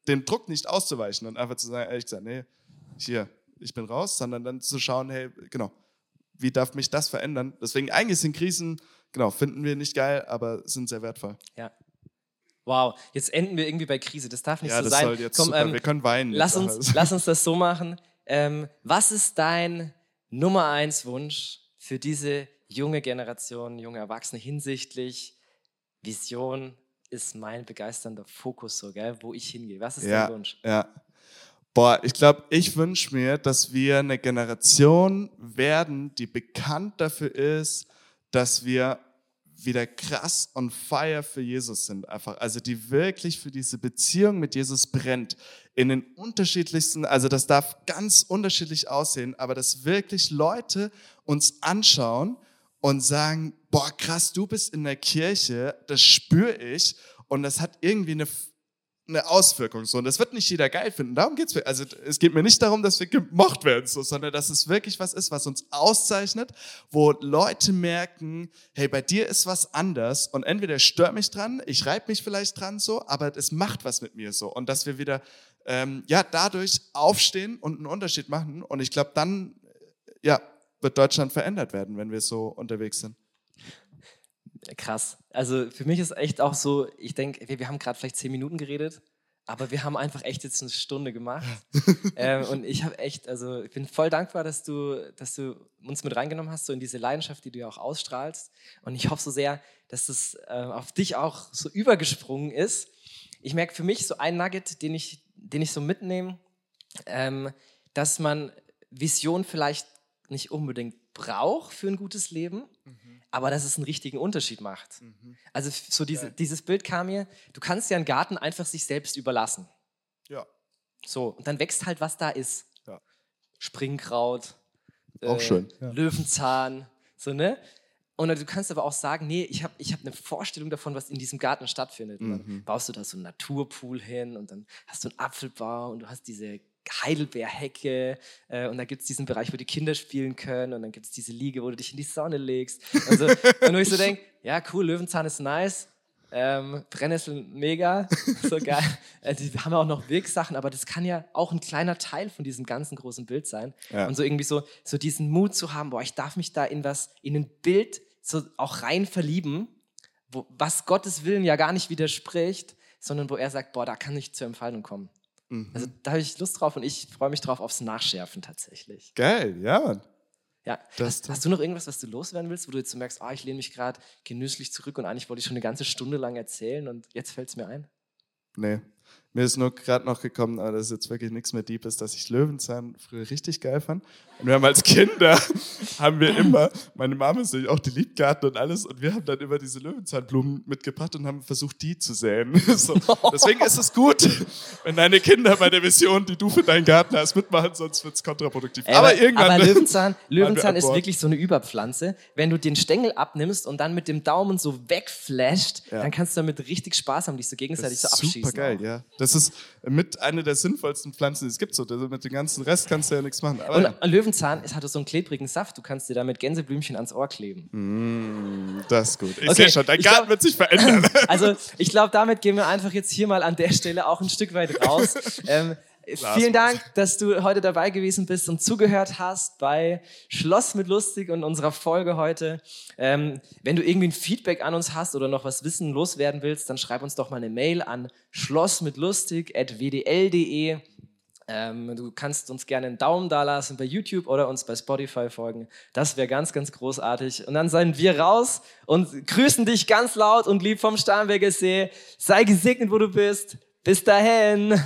dem Druck nicht auszuweichen und einfach zu sagen, ehrlich gesagt, nee, hier, ich bin raus, sondern dann zu schauen, hey, genau, wie darf mich das verändern? Deswegen eigentlich sind Krisen, genau, finden wir nicht geil, aber sind sehr wertvoll.
Ja. Wow, jetzt enden wir irgendwie bei Krise. Das darf nicht
ja,
so
das
sein.
soll jetzt
Komm, ähm,
wir können weinen.
lass, uns, lass uns das so machen. Ähm, was ist dein Nummer eins Wunsch für diese junge Generation, junge Erwachsene hinsichtlich Vision ist mein begeisternder Fokus so, gell, wo ich hingehe? Was ist
ja,
dein Wunsch?
Ja. Boah, ich glaube, ich wünsche mir, dass wir eine Generation werden, die bekannt dafür ist, dass wir wieder krass on fire für Jesus sind. Einfach. Also die wirklich für diese Beziehung mit Jesus brennt. In den unterschiedlichsten, also das darf ganz unterschiedlich aussehen, aber dass wirklich Leute uns anschauen und sagen, boah, krass, du bist in der Kirche, das spüre ich und das hat irgendwie eine, eine Auswirkung. So. Und das wird nicht jeder geil finden. Darum geht's mir. Also es geht mir nicht darum, dass wir gemocht werden, so, sondern dass es wirklich was ist, was uns auszeichnet, wo Leute merken, hey, bei dir ist was anders und entweder stört mich dran, ich reibe mich vielleicht dran so, aber es macht was mit mir so. Und dass wir wieder ähm, ja, dadurch aufstehen und einen Unterschied machen. Und ich glaube, dann ja, wird Deutschland verändert werden, wenn wir so unterwegs sind.
Krass. Also für mich ist echt auch so, ich denke, wir, wir haben gerade vielleicht zehn Minuten geredet, aber wir haben einfach echt jetzt eine Stunde gemacht. ähm, und ich habe echt, also ich bin voll dankbar, dass du, dass du uns mit reingenommen hast, so in diese Leidenschaft, die du ja auch ausstrahlst. Und ich hoffe so sehr, dass das äh, auf dich auch so übergesprungen ist. Ich merke für mich so ein Nugget, den ich, den ich so mitnehme, ähm, dass man Vision vielleicht nicht unbedingt braucht für ein gutes Leben, aber dass es einen richtigen Unterschied macht. Also f- so diese, dieses Bild kam mir, du kannst ja einen Garten einfach sich selbst überlassen.
Ja.
So, und dann wächst halt, was da ist.
Ja.
Springkraut, äh,
Auch schön, ja.
Löwenzahn, so, ne? Und du kannst aber auch sagen, nee, ich habe ich hab eine Vorstellung davon, was in diesem Garten stattfindet. Und
Mhm.
dann baust du da so einen Naturpool hin und dann hast du einen Apfelbau und du hast diese Heidelbeerhecke äh, und da gibt es diesen Bereich, wo die Kinder spielen können und dann gibt es diese Liege, wo du dich in die Sonne legst. Und, so, und wo ich so denke, ja cool, Löwenzahn ist nice, ähm, Brennnesseln mega, so geil. Äh, die haben ja auch noch Wirksachen, aber das kann ja auch ein kleiner Teil von diesem ganzen großen Bild sein.
Ja.
Und so irgendwie so, so diesen Mut zu haben, boah, ich darf mich da in was, in ein Bild so auch rein verlieben, wo, was Gottes Willen ja gar nicht widerspricht, sondern wo er sagt, boah, da kann ich zur Entfaltung kommen.
Mhm.
Also da habe ich Lust drauf und ich freue mich drauf aufs Nachschärfen tatsächlich.
Geil, ja, Mann.
Ja. Hast, hast du noch irgendwas, was du loswerden willst, wo du jetzt so merkst, ah, ich lehne mich gerade genüsslich zurück und eigentlich wollte ich schon eine ganze Stunde lang erzählen und jetzt fällt es mir ein?
Nee. Mir ist nur gerade noch gekommen, aber das ist jetzt wirklich nichts mehr Deepes, dass ich Löwenzahn früher richtig geil fand. Und wir haben als Kinder, haben wir immer, meine Mama ist nämlich auch, die liebt Garten und alles, und wir haben dann immer diese Löwenzahnblumen mitgebracht und haben versucht, die zu säen. So. Deswegen ist es gut, wenn deine Kinder bei der Vision, die du für deinen Garten hast, mitmachen, sonst wird es kontraproduktiv.
Ey,
aber irgendwann.
aber Löwenzahn,
wir
Löwenzahn
an
ist wirklich so eine Überpflanze. Wenn du den Stängel abnimmst und dann mit dem Daumen so wegflasht,
Ja.
dann kannst du damit richtig Spaß haben, dich so gegenseitig so abschießen.
super geil, ja. Das ist mit einer der sinnvollsten Pflanzen, die es gibt. So. Mit dem ganzen Rest kannst du ja nichts machen. Aber
Und
ja.
Löwenzahn es hat so einen klebrigen Saft, du kannst dir damit Gänseblümchen ans Ohr kleben.
Mm, das ist gut. Ich
Okay,
sehe schon, dein
ich
Garten
glaub-
wird sich verändern.
Also ich glaube, damit gehen wir einfach jetzt hier mal an der Stelle auch ein Stück weit raus. Ähm, vielen Dank, dass du heute dabei gewesen bist und zugehört hast bei Schloss mit Lustig und unserer Folge heute. Ähm, wenn du irgendwie ein Feedback an uns hast oder noch was wissen, loswerden willst, dann schreib uns doch mal eine Mail an schlossmitlustig.wdl.de. Ähm, du kannst uns gerne einen Daumen da lassen bei YouTube oder uns bei Spotify folgen. Das wäre ganz, ganz großartig. Und dann seien wir raus und grüßen dich ganz laut und lieb vom Starnberger See. Sei gesegnet, wo du bist. Bis dahin.